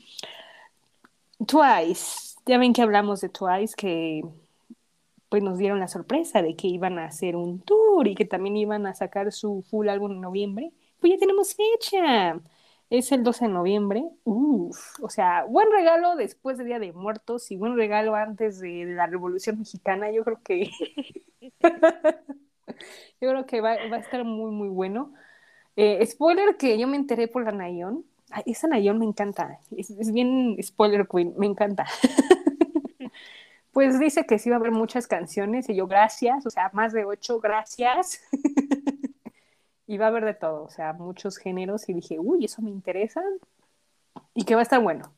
Twice, ya ven que hablamos de Twice, que pues nos dieron la sorpresa de que iban a hacer un tour y que también iban a sacar su full álbum en noviembre. Pues ya tenemos fecha. Es el 12 de noviembre. Uf, o sea, buen regalo después del Día de Muertos y buen regalo antes de la Revolución Mexicana. Yo creo que yo creo que va, va a estar muy, muy bueno. Eh, spoiler que yo me enteré por la Nayon. Ay, esa Nayon me encanta. Es, es bien spoiler queen, me encanta. pues dice que sí va a haber muchas canciones y yo gracias, o sea, más de ocho, gracias. y va a haber de todo, o sea, muchos géneros y dije, uy, eso me interesa y que va a estar bueno.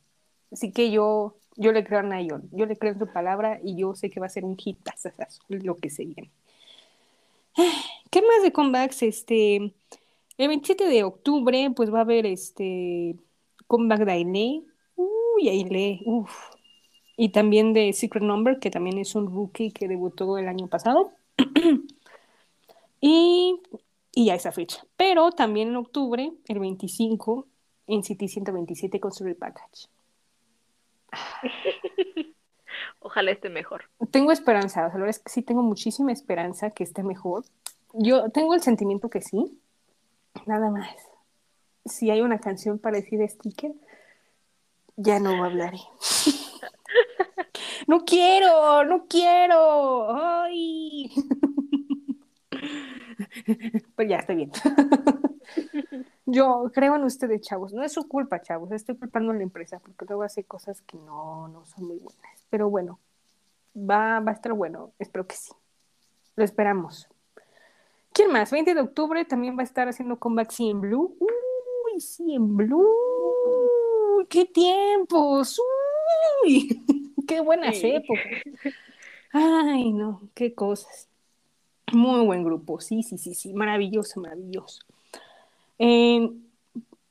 Así que yo, yo le creo a Nayon, yo le creo en su palabra y yo sé que va a ser un hit, lo que se viene. ¿Qué más de comebacks? Este, el 27 de octubre, pues va a haber este comeback de Ailey. Uy, Ailey, uff. Y también de Secret Number, que también es un rookie que debutó el año pasado. y, y ya esa fecha. Pero también en octubre, el 25, en City 127 con su repackage. Ojalá esté mejor. Tengo esperanza, o sea, la verdad es que sí tengo muchísima esperanza que esté mejor. Yo tengo el sentimiento que sí, nada más. Si hay una canción parecida a Sticker, ya no hablaré. no quiero, no quiero. Ay. Pues ya estoy bien. Yo creo en ustedes, chavos. No es su culpa, chavos. Estoy culpando a la empresa porque luego hace cosas que no, no son muy buenas. Pero bueno, va, va a estar bueno. Espero que sí. Lo esperamos. ¿Quién más? 20 de octubre también va a estar haciendo comeback sí en Blue. Uy, sí en Blue. ¡Qué tiempos! ¡Uy! ¡Qué buenas Sí. épocas! Ay, no, qué cosas. Muy buen grupo, sí, sí, sí, sí, maravilloso, maravilloso. Eh,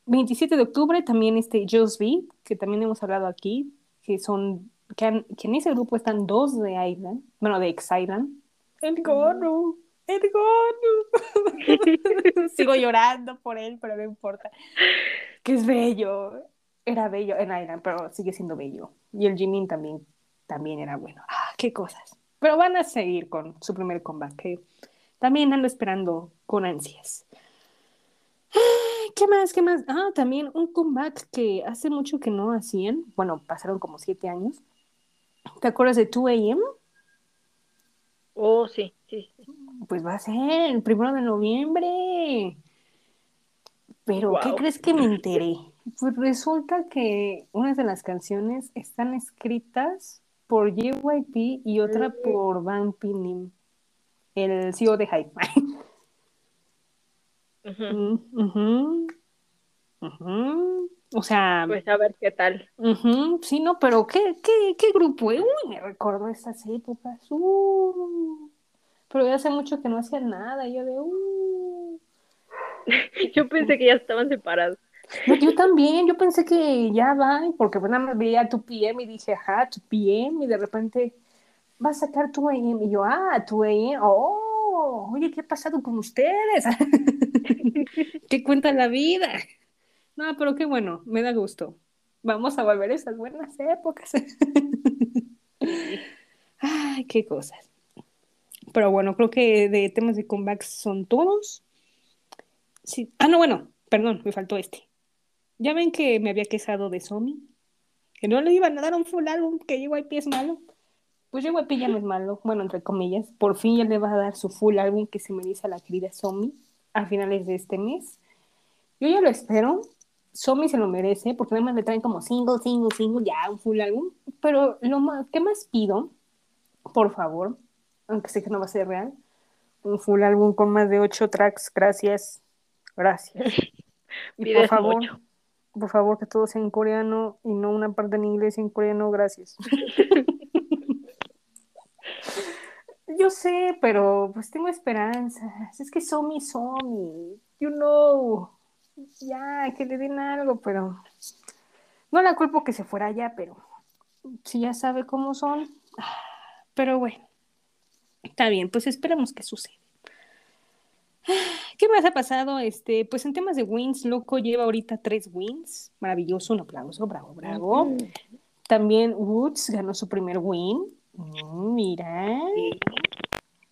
27 de octubre también este Just Be, que también hemos hablado aquí, que son, que, han- que en ese grupo están dos de Island, bueno, de X Island. El Gonu, Sigo llorando por él, pero no importa. Que es bello. Era bello en Island, pero sigue siendo bello. Y el Jimin también, también era bueno. Ah, qué cosas. Pero van a seguir con su primer comeback, que también ando esperando con ansias. ¿Qué más? ¿Qué más? Ah, también un comeback que hace mucho que no hacían. Bueno, pasaron como siete años. ¿Te acuerdas de 2AM? Oh, sí, sí, sí. Pues va a ser el primero de noviembre. Pero, ¿qué crees que me enteré? Pues resulta que unas de las canciones están escritas por JYP y otra Mm. por Van Nim, el CEO de Hype. Mm. O sea, Pues a ver qué tal. ujú, sí, no, pero ¿qué, qué, qué grupo? eh? Uy, me recordó esas épocas. Uh, pero ya hace mucho que no hacían nada. Yo de, uh. Yo pensé que ya estaban separados. No, yo también, yo pensé que ya va, porque pues nada más veía tu PM y dije, ajá, tu PM, y de repente va a sacar tu AM, y yo, ah, tu AM, oh, oye, ¿qué ha pasado con ustedes? ¿Qué cuenta la vida? No, pero qué bueno, me da gusto. Vamos a volver a esas buenas épocas. Ay, qué cosas. Pero bueno, creo que de temas de comebacks son todos. Sí. Ah, no, bueno, perdón, me faltó este. Ya ven que me había quejado de Somi, que no le iban a dar un full álbum, que JYP es malo. Pues JYP ya no es malo, bueno, entre comillas. Por fin ya le va a dar su full álbum que se merece a la querida Somi a finales de este mes. Yo ya lo espero. Somi se lo merece, porque nada más le traen como single, single, single, ya un full álbum. Pero lo más, ¿qué más pido? Por favor, aunque sé que no va a ser real, un full álbum con más de ocho tracks. Gracias. Gracias. Y por favor, mucho. por favor, que todo sea en coreano y no una parte en inglés y en coreano, gracias. Yo sé, pero pues tengo esperanzas. Es que Somi, Somi, you know. Ya, que le den algo, pero no la culpo que se fuera ya, pero si ya sabe cómo son. Pero bueno, está bien, pues esperemos que suceda. ¿Qué más ha pasado? Este, pues en temas de wins, Loco lleva ahorita tres wins. Maravilloso, un aplauso, bravo, bravo. También Woods ganó su primer win. Mm, mira.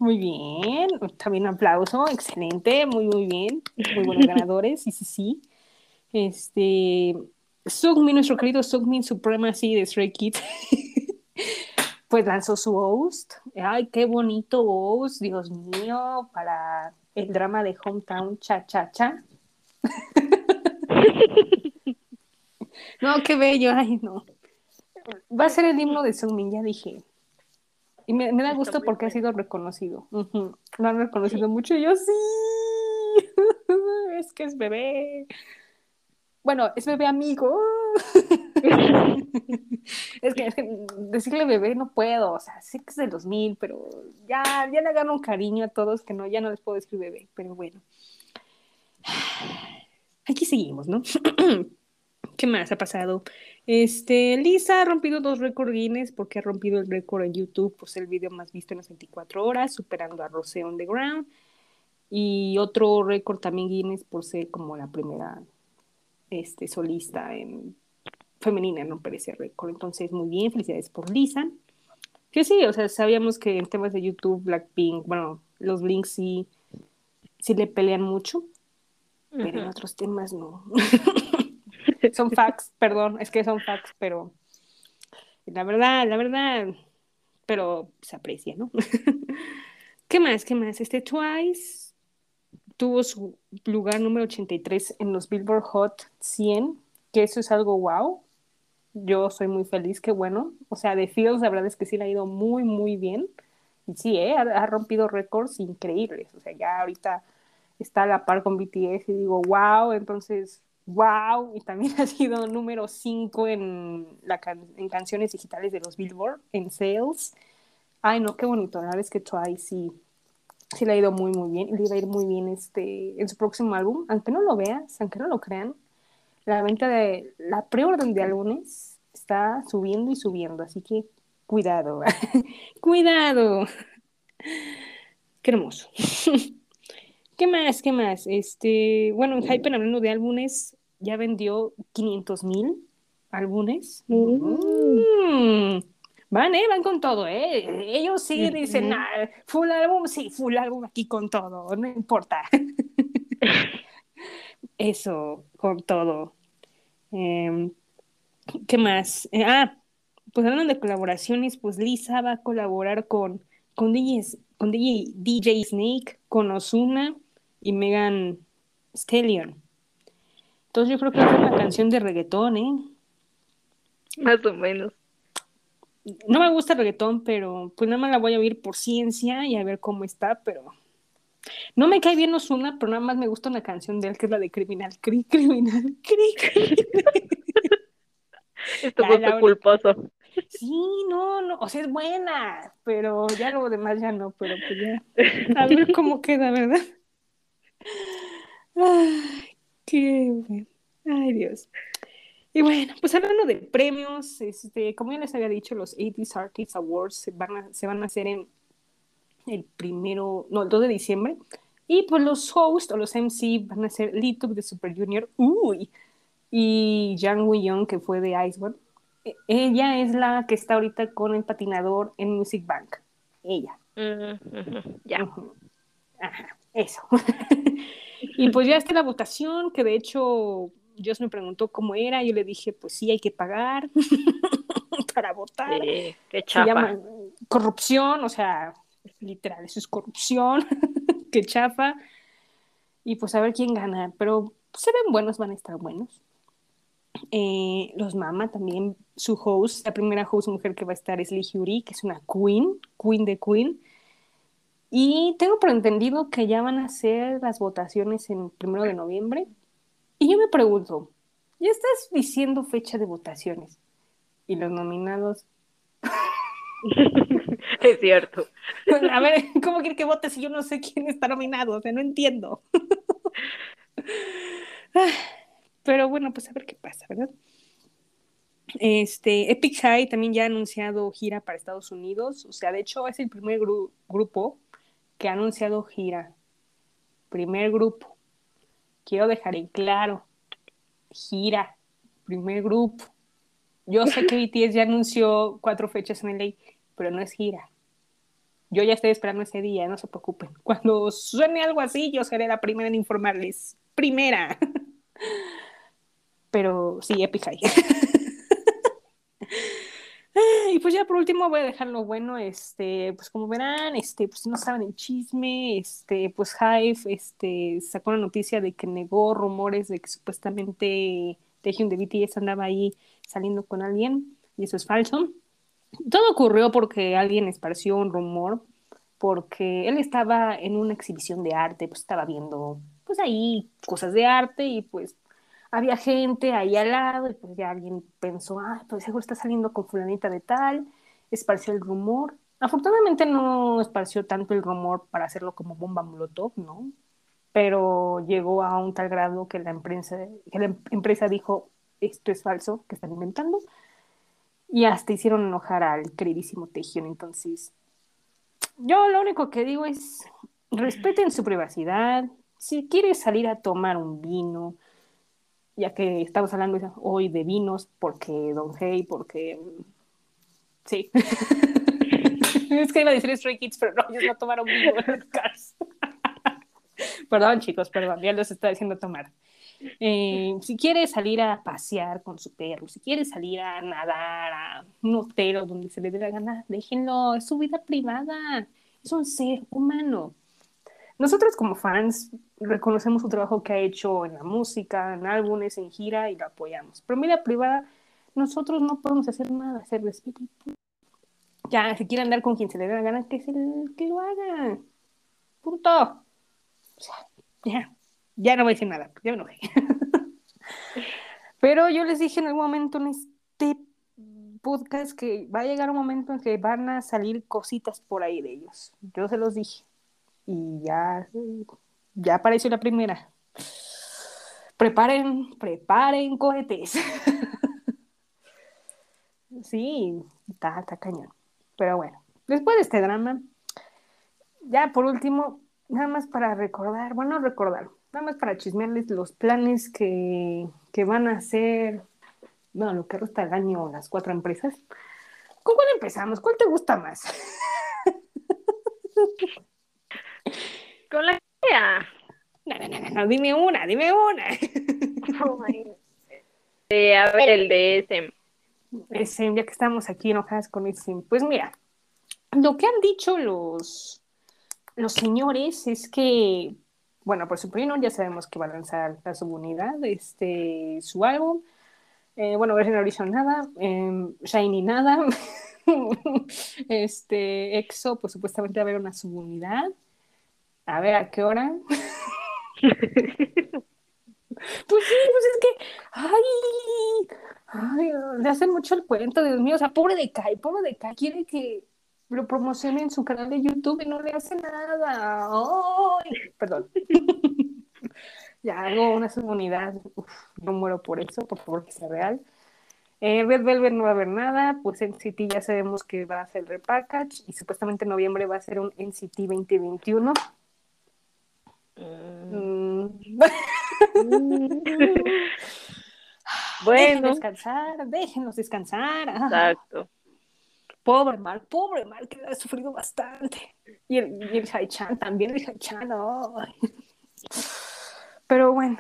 Muy bien. También un aplauso. Excelente. Muy, muy bien. Muy buenos ganadores. Sí, sí, sí. Este. Sugmin, nuestro querido Sugmin Supremacy de Stray Kids. pues lanzó su host. Ay, qué bonito host, Dios mío, para el drama de Hometown Cha Cha Cha. no, qué bello, ay, no. Va a ser el himno de Sungmin, ya dije. Y me, me da gusto porque ha sido reconocido. Ujú. Lo han reconocido mucho y yo sí. es que es bebé. Bueno, es bebé amigo. es, que, es que decirle bebé no puedo. O sea, sé que es de 2000, pero ya, ya le agarro un cariño a todos que no, ya no les puedo decir bebé. Pero bueno. Aquí seguimos, ¿no? ¿Qué más ha pasado? Este, Lisa ha rompido dos récords Guinness porque ha rompido el récord en YouTube por ser el video más visto en las 24 horas, superando a Rosé on the Ground. Y otro récord también Guinness por ser como la primera este, solista en femenina en romper ese récord. Entonces, muy bien, felicidades por Lisa. Que sí, o sea, sabíamos que en temas de YouTube, Blackpink, bueno, los links sí, sí le pelean mucho, pero en otros temas no. son facts, perdón, es que son facts, pero la verdad, la verdad, pero se aprecia, ¿no? ¿Qué más? ¿Qué más? Este Twice tuvo su lugar número 83 en los Billboard Hot 100, que eso es algo wow. Yo soy muy feliz, qué bueno. O sea, de Fields, la verdad es que sí le ha ido muy, muy bien. Y sí, ¿eh? ha, ha rompido récords increíbles. O sea, ya ahorita está a la par con BTS y digo, wow, entonces, wow. Y también ha sido número 5 en, en canciones digitales de los Billboard, en sales. Ay, no, qué bonito. La verdad es que Twice sí, sí le ha ido muy, muy bien. Le iba a ir muy bien este, en su próximo álbum. Aunque no lo veas, aunque no lo crean, la venta de la preorden de álbumes está subiendo y subiendo. Así que cuidado, cuidado. Qué hermoso. ¿Qué más? ¿Qué más? Este, bueno, en Hyper, hablando de álbumes, ya vendió 500 mil álbumes. Mm. Van, ¿eh? Van con todo, ¿eh? Ellos sí dicen, "Nah, full álbum, sí, full álbum aquí con todo, no importa. Eso, con todo. Em, ¿qué más? Eh, ah, pues hablando de colaboraciones, pues Lisa va a colaborar con, con, DJ, con DJ, DJ Snake, con Ozuna y Megan Stallion. Entonces yo creo que ser una canción de reggaetón, ¿eh? Más o menos. No me gusta el reggaetón, pero pues nada más la voy a oír por ciencia y a ver cómo está, pero No me cae bien Ozuna, pero nada más me gusta una canción de él que es la de Criminal, Cri, Criminal, Cri, Criminal. Esto fue culposo. Sí, no, no, o sea, es buena, pero ya lo demás ya no, pero pues ya, a ver cómo queda, ¿verdad? Ay, qué bueno, ay Dios. Y bueno, pues hablando de premios, este, como ya les había dicho, los 80s Artists Awards se van a, se van a hacer en el primero, no, el 2 de diciembre, y pues los hosts o los MC van a ser Lee Tuk de Super Junior, uy, y Jang Woo Young, que fue de Iceberg. E- Ella es la que está ahorita con el patinador en Music Bank. Ella. Mm, Ya. Ujú. Ajá, eso. y pues ya está la votación, que de hecho Dios me preguntó cómo era. Yo le dije, pues sí, hay que pagar para votar. Sí, qué Se chafa. llama corrupción, o sea, literal, eso es corrupción. Qué chafa. Y pues a ver quién gana. Pero se ven buenos, van a estar buenos. Eh, los Mama también, su host, la primera host mujer que va a estar es Lee Hyuri, que es una queen, queen de queen. Y tengo por entendido que ya van a hacer las votaciones en primero de noviembre. Y yo me pregunto, ya estás diciendo fecha de votaciones. Y los nominados. es cierto. A ver, ¿cómo quiere que vote si yo no sé quién está nominado? O sea, no entiendo. Pero bueno, pues a ver qué pasa, ¿verdad? Este, Epic High también ya ha anunciado gira para Estados Unidos. O sea, de hecho es el primer gru- grupo que ha anunciado gira. Primer grupo. Quiero dejar en claro. Gira. Primer grupo. Yo sé que BTS ya anunció cuatro fechas en LA, pero no es gira. Yo ya estoy esperando ese día, no se preocupen. Cuando suene algo así, yo seré la primera en informarles. Primera. Pero sí, Epic High. Y pues ya por último voy a dejar lo bueno, este, pues como verán, este, pues no saben el chisme, este, pues Hive, este, sacó la noticia de que negó rumores de que supuestamente Taehyung de BTS andaba ahí saliendo con alguien, y eso es falso. Todo ocurrió porque alguien esparció un rumor, porque él estaba en una exhibición de arte, pues estaba viendo, pues ahí cosas de arte y pues había gente ahí al lado y pues ya alguien pensó, ah, pues seguro está saliendo con fulanita de tal, esparció el rumor. Afortunadamente no esparció tanto el rumor para hacerlo como bomba molotov, ¿no? Pero llegó a un tal grado que la empresa, que la em- empresa dijo, esto es falso, que están inventando, y hasta hicieron enojar al queridísimo Taehyung. Entonces, yo lo único que digo es, respeten su privacidad, si quieres salir a tomar un vino, ya que estamos hablando hoy de vinos, porque Don Hey, porque sí. es que iba a decir Stray Kids, pero no, ellos no tomaron vino en Cars. perdón, chicos, perdón, ya los está diciendo tomar. Eh, si quieres salir a pasear con su perro, si quieres salir a nadar a un hotel o donde se le dé la gana, déjenlo, es su vida privada, es un ser humano. Nosotros como fans reconocemos su trabajo que ha hecho en la música, en álbumes, en gira y lo apoyamos. Pero en vida privada, nosotros no podemos hacer nada, hacer respeto. Ya, si quiere andar con quien se le dé la gana, que, se, que lo haga. Punto. O sea, ya, ya no voy a decir nada, ya me enojé. Pero yo les dije en algún momento en este podcast que va a llegar un momento en que van a salir cositas por ahí de ellos. Yo se los dije y ya, ya apareció la primera. Preparen, preparen cohetes. sí, está, está cañón. Pero bueno, después de este drama, ya por último, nada más para recordar, bueno, recordar, nada más para chismearles los planes que, que van a hacer, bueno, lo que resta del año las cuatro empresas. ¿Con cuál empezamos? ¿Cuál te gusta más? Con la idea. No, no, no, no, dime una, dime una. Eh, a ver, el de ese. Ese, ya que estamos aquí enojadas con ese, pues mira, lo que han dicho los, los señores es que, bueno, por supuesto ya sabemos que va a lanzar la subunidad, este, su álbum, eh, bueno, versión Horizon nada, eh, Shiny nada, este, EXO, pues supuestamente va a haber una subunidad, A ver, ¿a qué hora? Pues sí, pues es que, ay, ay, le hace mucho el cuento, Dios mío, o sea, pobre de Kai, pobre de Kai, quiere que lo promocione en su canal de YouTube y no le hace nada. Ay, perdón. ya hago una subunidad, Uf, no muero por eso, por favor que sea real. Eh, Red Velvet no va a haber nada, pues NCT ya sabemos que va a el repackage y supuestamente en noviembre va a ser un NCT 2021. Mm. Déjenos Bueno, descansar, déjenos descansar. Exacto. pobre Mark, pobre Mark, que ha sufrido bastante. Y el, y el Hai-chan también, el Hai-chan, ay. Pero bueno,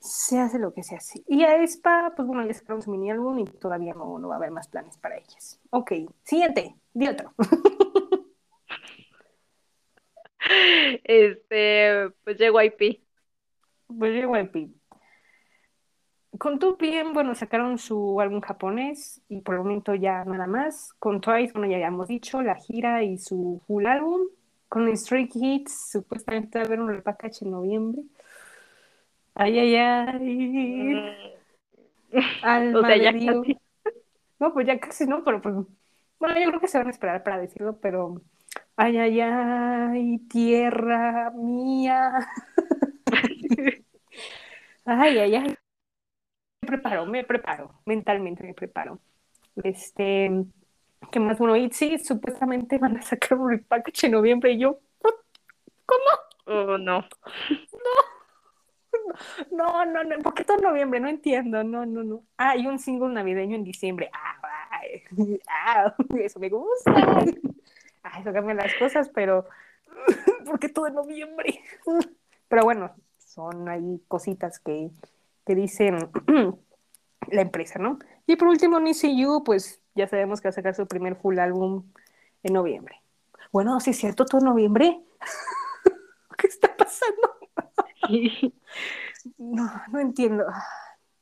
se hace lo que se hace. Y a Espa, pues bueno, ya sacaron su mini álbum y todavía no, no va a haber más planes para ellas. Ok, siguiente, di otro. Este, pues JYP. Pues JYP. Con 2PM, bueno, sacaron su álbum japonés y por el momento ya nada más. Con Twice, bueno, ya habíamos dicho, la gira y su full álbum. Con Stray Kids, supuestamente va a haber un repackage en noviembre. Ay, ay, ay. Alma O sea, ya casi. No, pues ya casi no, pero pues. Bueno, yo creo que se van a esperar para decirlo, pero. Ay, ay, ay, tierra mía. Ay, ay, ay. Me preparo, me preparo, mentalmente me preparo. Este, ¿qué más? Bueno, ITZY supuestamente van a sacar un repackage en noviembre y yo, ¿cómo? Oh, no. No, no, no, ¿por qué todo en noviembre? No entiendo, no, no, no. Ah, y un single navideño en diciembre. Ah, ay, ah, eso me gusta. Ah, eso cambia las cosas, pero ¿por qué todo en noviembre? Pero bueno, son ahí cositas que, que dicen la empresa, ¿no? Y por último, Nisi You, pues ya sabemos que va a sacar su primer full álbum en noviembre. Bueno, sí es cierto, todo en noviembre. ¿Qué está pasando? No, no entiendo.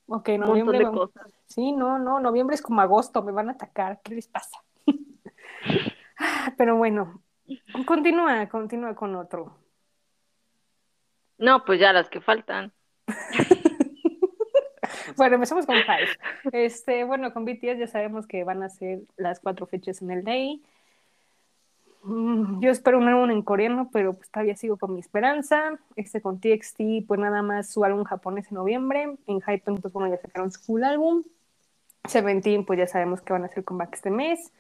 Ok, noviembre. de vamos- cosas. Sí, no, no, noviembre es como agosto, me van a atacar, ¿qué les pasa? Ah, Pero bueno, continúa, continúa con otro. No, pues ya las que faltan. Bueno, empezamos con Five. Este, bueno, con BTS ya sabemos que van a ser las cuatro fechas en el Day. Mm, Yo espero un álbum en coreano, pero pues todavía sigo con mi esperanza. Este con TXT, pues nada más su álbum japonés en noviembre. En Hypen, pues bueno, ya sacaron su full álbum. Seventeen, pues ya sabemos que van a hacer comeback este mes.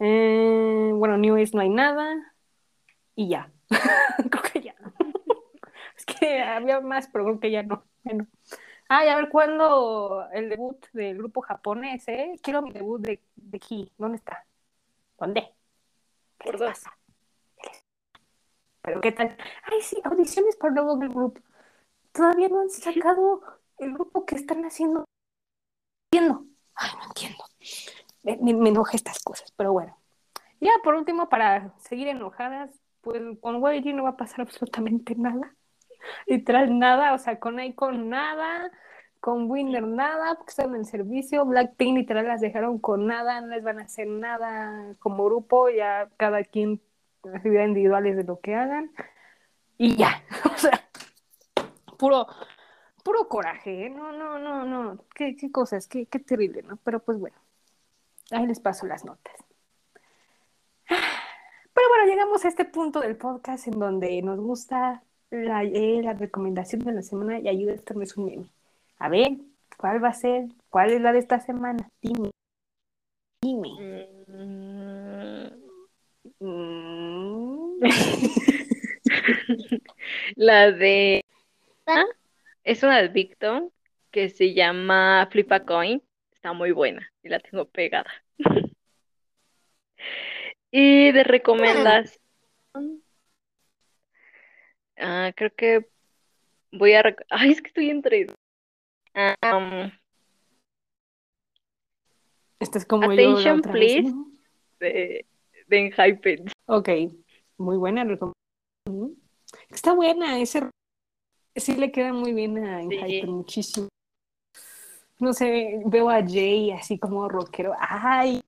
Eh, bueno, New Age no hay nada. Y ya. creo que ya. es que había más, pero creo que ya no. Bueno. Ah, y a ver cuándo el debut del grupo japonés, ¿eh? Quiero mi debut de, de Key. ¿Dónde está? ¿Dónde? ¿Qué Por dos. ¿Pero qué tal? Ay, sí, audiciones para del grupo. Todavía no han sacado el grupo que están haciendo. Entiendo. Ay, no entiendo. Me, me, estas cosas, pero bueno. Ya, por último, para seguir enojadas, pues con YG no va a pasar absolutamente nada. Literal nada, o sea, con Icon nada, con Winner nada, porque están en servicio, Blackpink literal las dejaron con nada, no les van a hacer nada como grupo, ya cada quien actividades individuales de lo que hagan, y ya, o sea, puro, puro coraje, ¿eh? no, no, no, no, qué, qué cosas, qué, qué terrible, ¿no? Pero pues bueno, ahí les paso las notas. Pero bueno, llegamos a este punto del podcast en donde nos gusta la, eh, la recomendación de la semana y ayuda a es un meme. A ver, ¿cuál va a ser? ¿Cuál es la de esta semana? Dime. Dime. Mm. La de... ¿Ah? Es una de Victon que se llama Flip a Coin. Está muy buena y la tengo pegada. Y de recomendación... ah, creo que voy a... Ay, es que estoy entre... Um, Esta es como yo Attention, vez, please. ¿no? de, de. Ok, muy buena recomendación. Está buena, ese sí le queda muy bien a Sí. Enhypen, muchísimo. No sé, veo a Jay así como rockero. ¡Ay!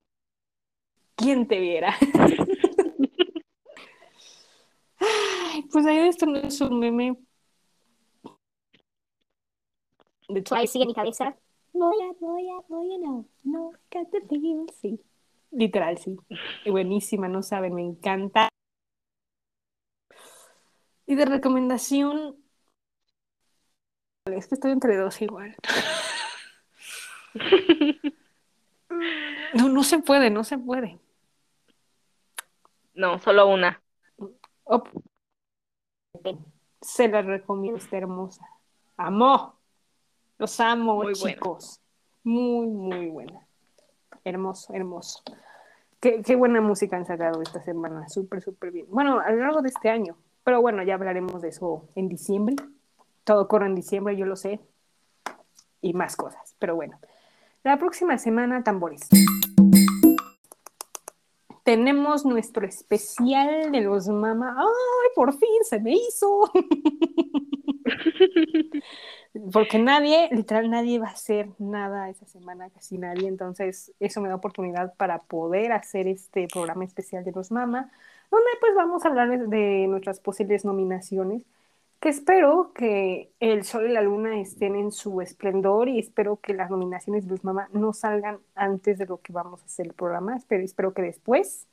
¿Quién te viera? Ay, pues ahí esto no es un meme. De Twice sigue mi cabeza. Voy a, voy a, voy a, no, no, got the feel, sí. Literal, sí. Buenísima, no saben, me encanta. Y de recomendación, es que estoy entre dos igual. No, no se puede, no se puede. No, solo una. Se la recomiendo, está hermosa. Amo. Los amo, Muy buena. chicos. Muy, muy buena. Hermoso, hermoso. Qué, qué buena música han sacado esta semana. Súper, súper bien. Bueno, a lo largo de este año. Pero bueno, ya hablaremos de eso en diciembre. Todo corre en diciembre, yo lo sé. Y más cosas. Pero bueno. La próxima semana, tambores. Tenemos nuestro especial de los mamá. ¡Ay, por fin se me hizo! Porque nadie, literal, nadie va a hacer nada esa semana, casi nadie. Entonces, eso me da oportunidad para poder hacer este programa especial de los Mama, donde pues vamos a hablar de nuestras posibles nominaciones, que espero que el sol y la luna estén en su esplendor y espero que las nominaciones de los Mama no salgan antes de lo que vamos a hacer el programa, espero, espero que después,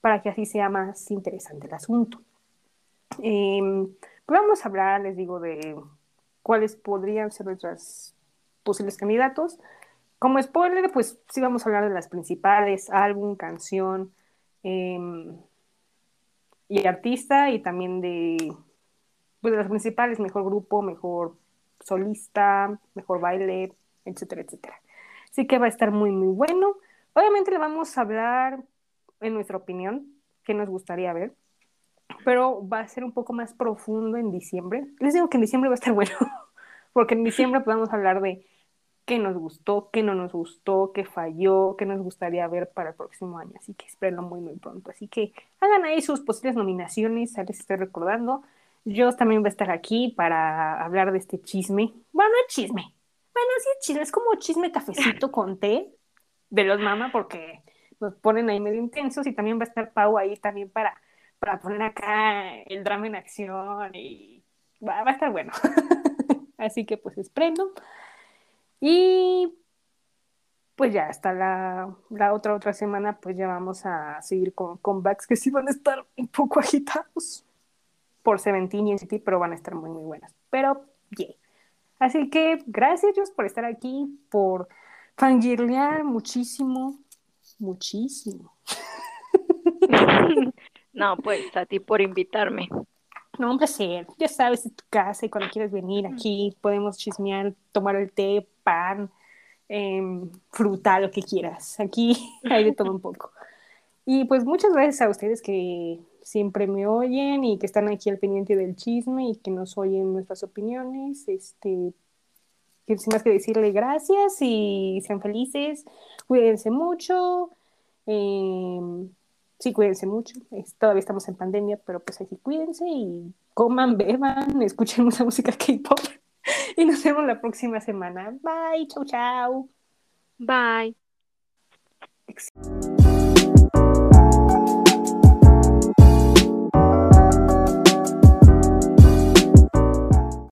para que así sea más interesante el asunto. Em, pues vamos a hablar, les digo, de cuáles podrían ser nuestros posibles candidatos. Como spoiler, pues sí vamos a hablar de las principales, álbum, canción em, y artista, y también de, pues, de las principales, mejor grupo, mejor solista, mejor baile, etcétera, etcétera. Así que va a estar muy, muy bueno. Obviamente le vamos a hablar en nuestra opinión, qué nos gustaría ver pero va a ser un poco más profundo en diciembre. Les digo que en diciembre va a estar bueno, porque en diciembre podemos hablar de qué nos gustó, qué no nos gustó, qué falló, qué nos gustaría ver para el próximo año. Así que espérenlo muy, muy pronto. Así que hagan ahí sus posibles nominaciones, ya les estoy recordando. Yo también voy a estar aquí para hablar de este chisme. Bueno, no es chisme. Bueno, sí es chisme, es como chisme cafecito con té de los mama, porque nos ponen ahí medio intensos y también va a estar Pau ahí también para para poner acá el drama en acción y va, va a estar bueno. Así que pues espero. Y pues ya hasta la, la otra otra semana pues ya vamos a seguir con comebacks que sí van a estar un poco agitados por Seventeen y NCT, pero van a estar muy muy buenas. Pero yeah. Así que gracias Dios por estar aquí, por fangirlear muchísimo, muchísimo. No, pues a ti por invitarme. No, un placer. Ya sabes, es tu casa y cuando quieras venir aquí podemos chismear, tomar el té, pan, em, fruta, lo que quieras. Aquí hay de todo un poco. Y pues muchas gracias a ustedes que siempre me oyen y que están aquí al pendiente del chisme y que nos oyen nuestras opiniones. Este, sin más que decirle gracias y sean felices, cuídense mucho. em, sí, cuídense mucho. Es- todavía estamos en pandemia, pero pues aquí cuídense y coman, beban, escuchen mucha música K-pop. Y nos vemos la próxima semana. Bye, chau, chau. Bye.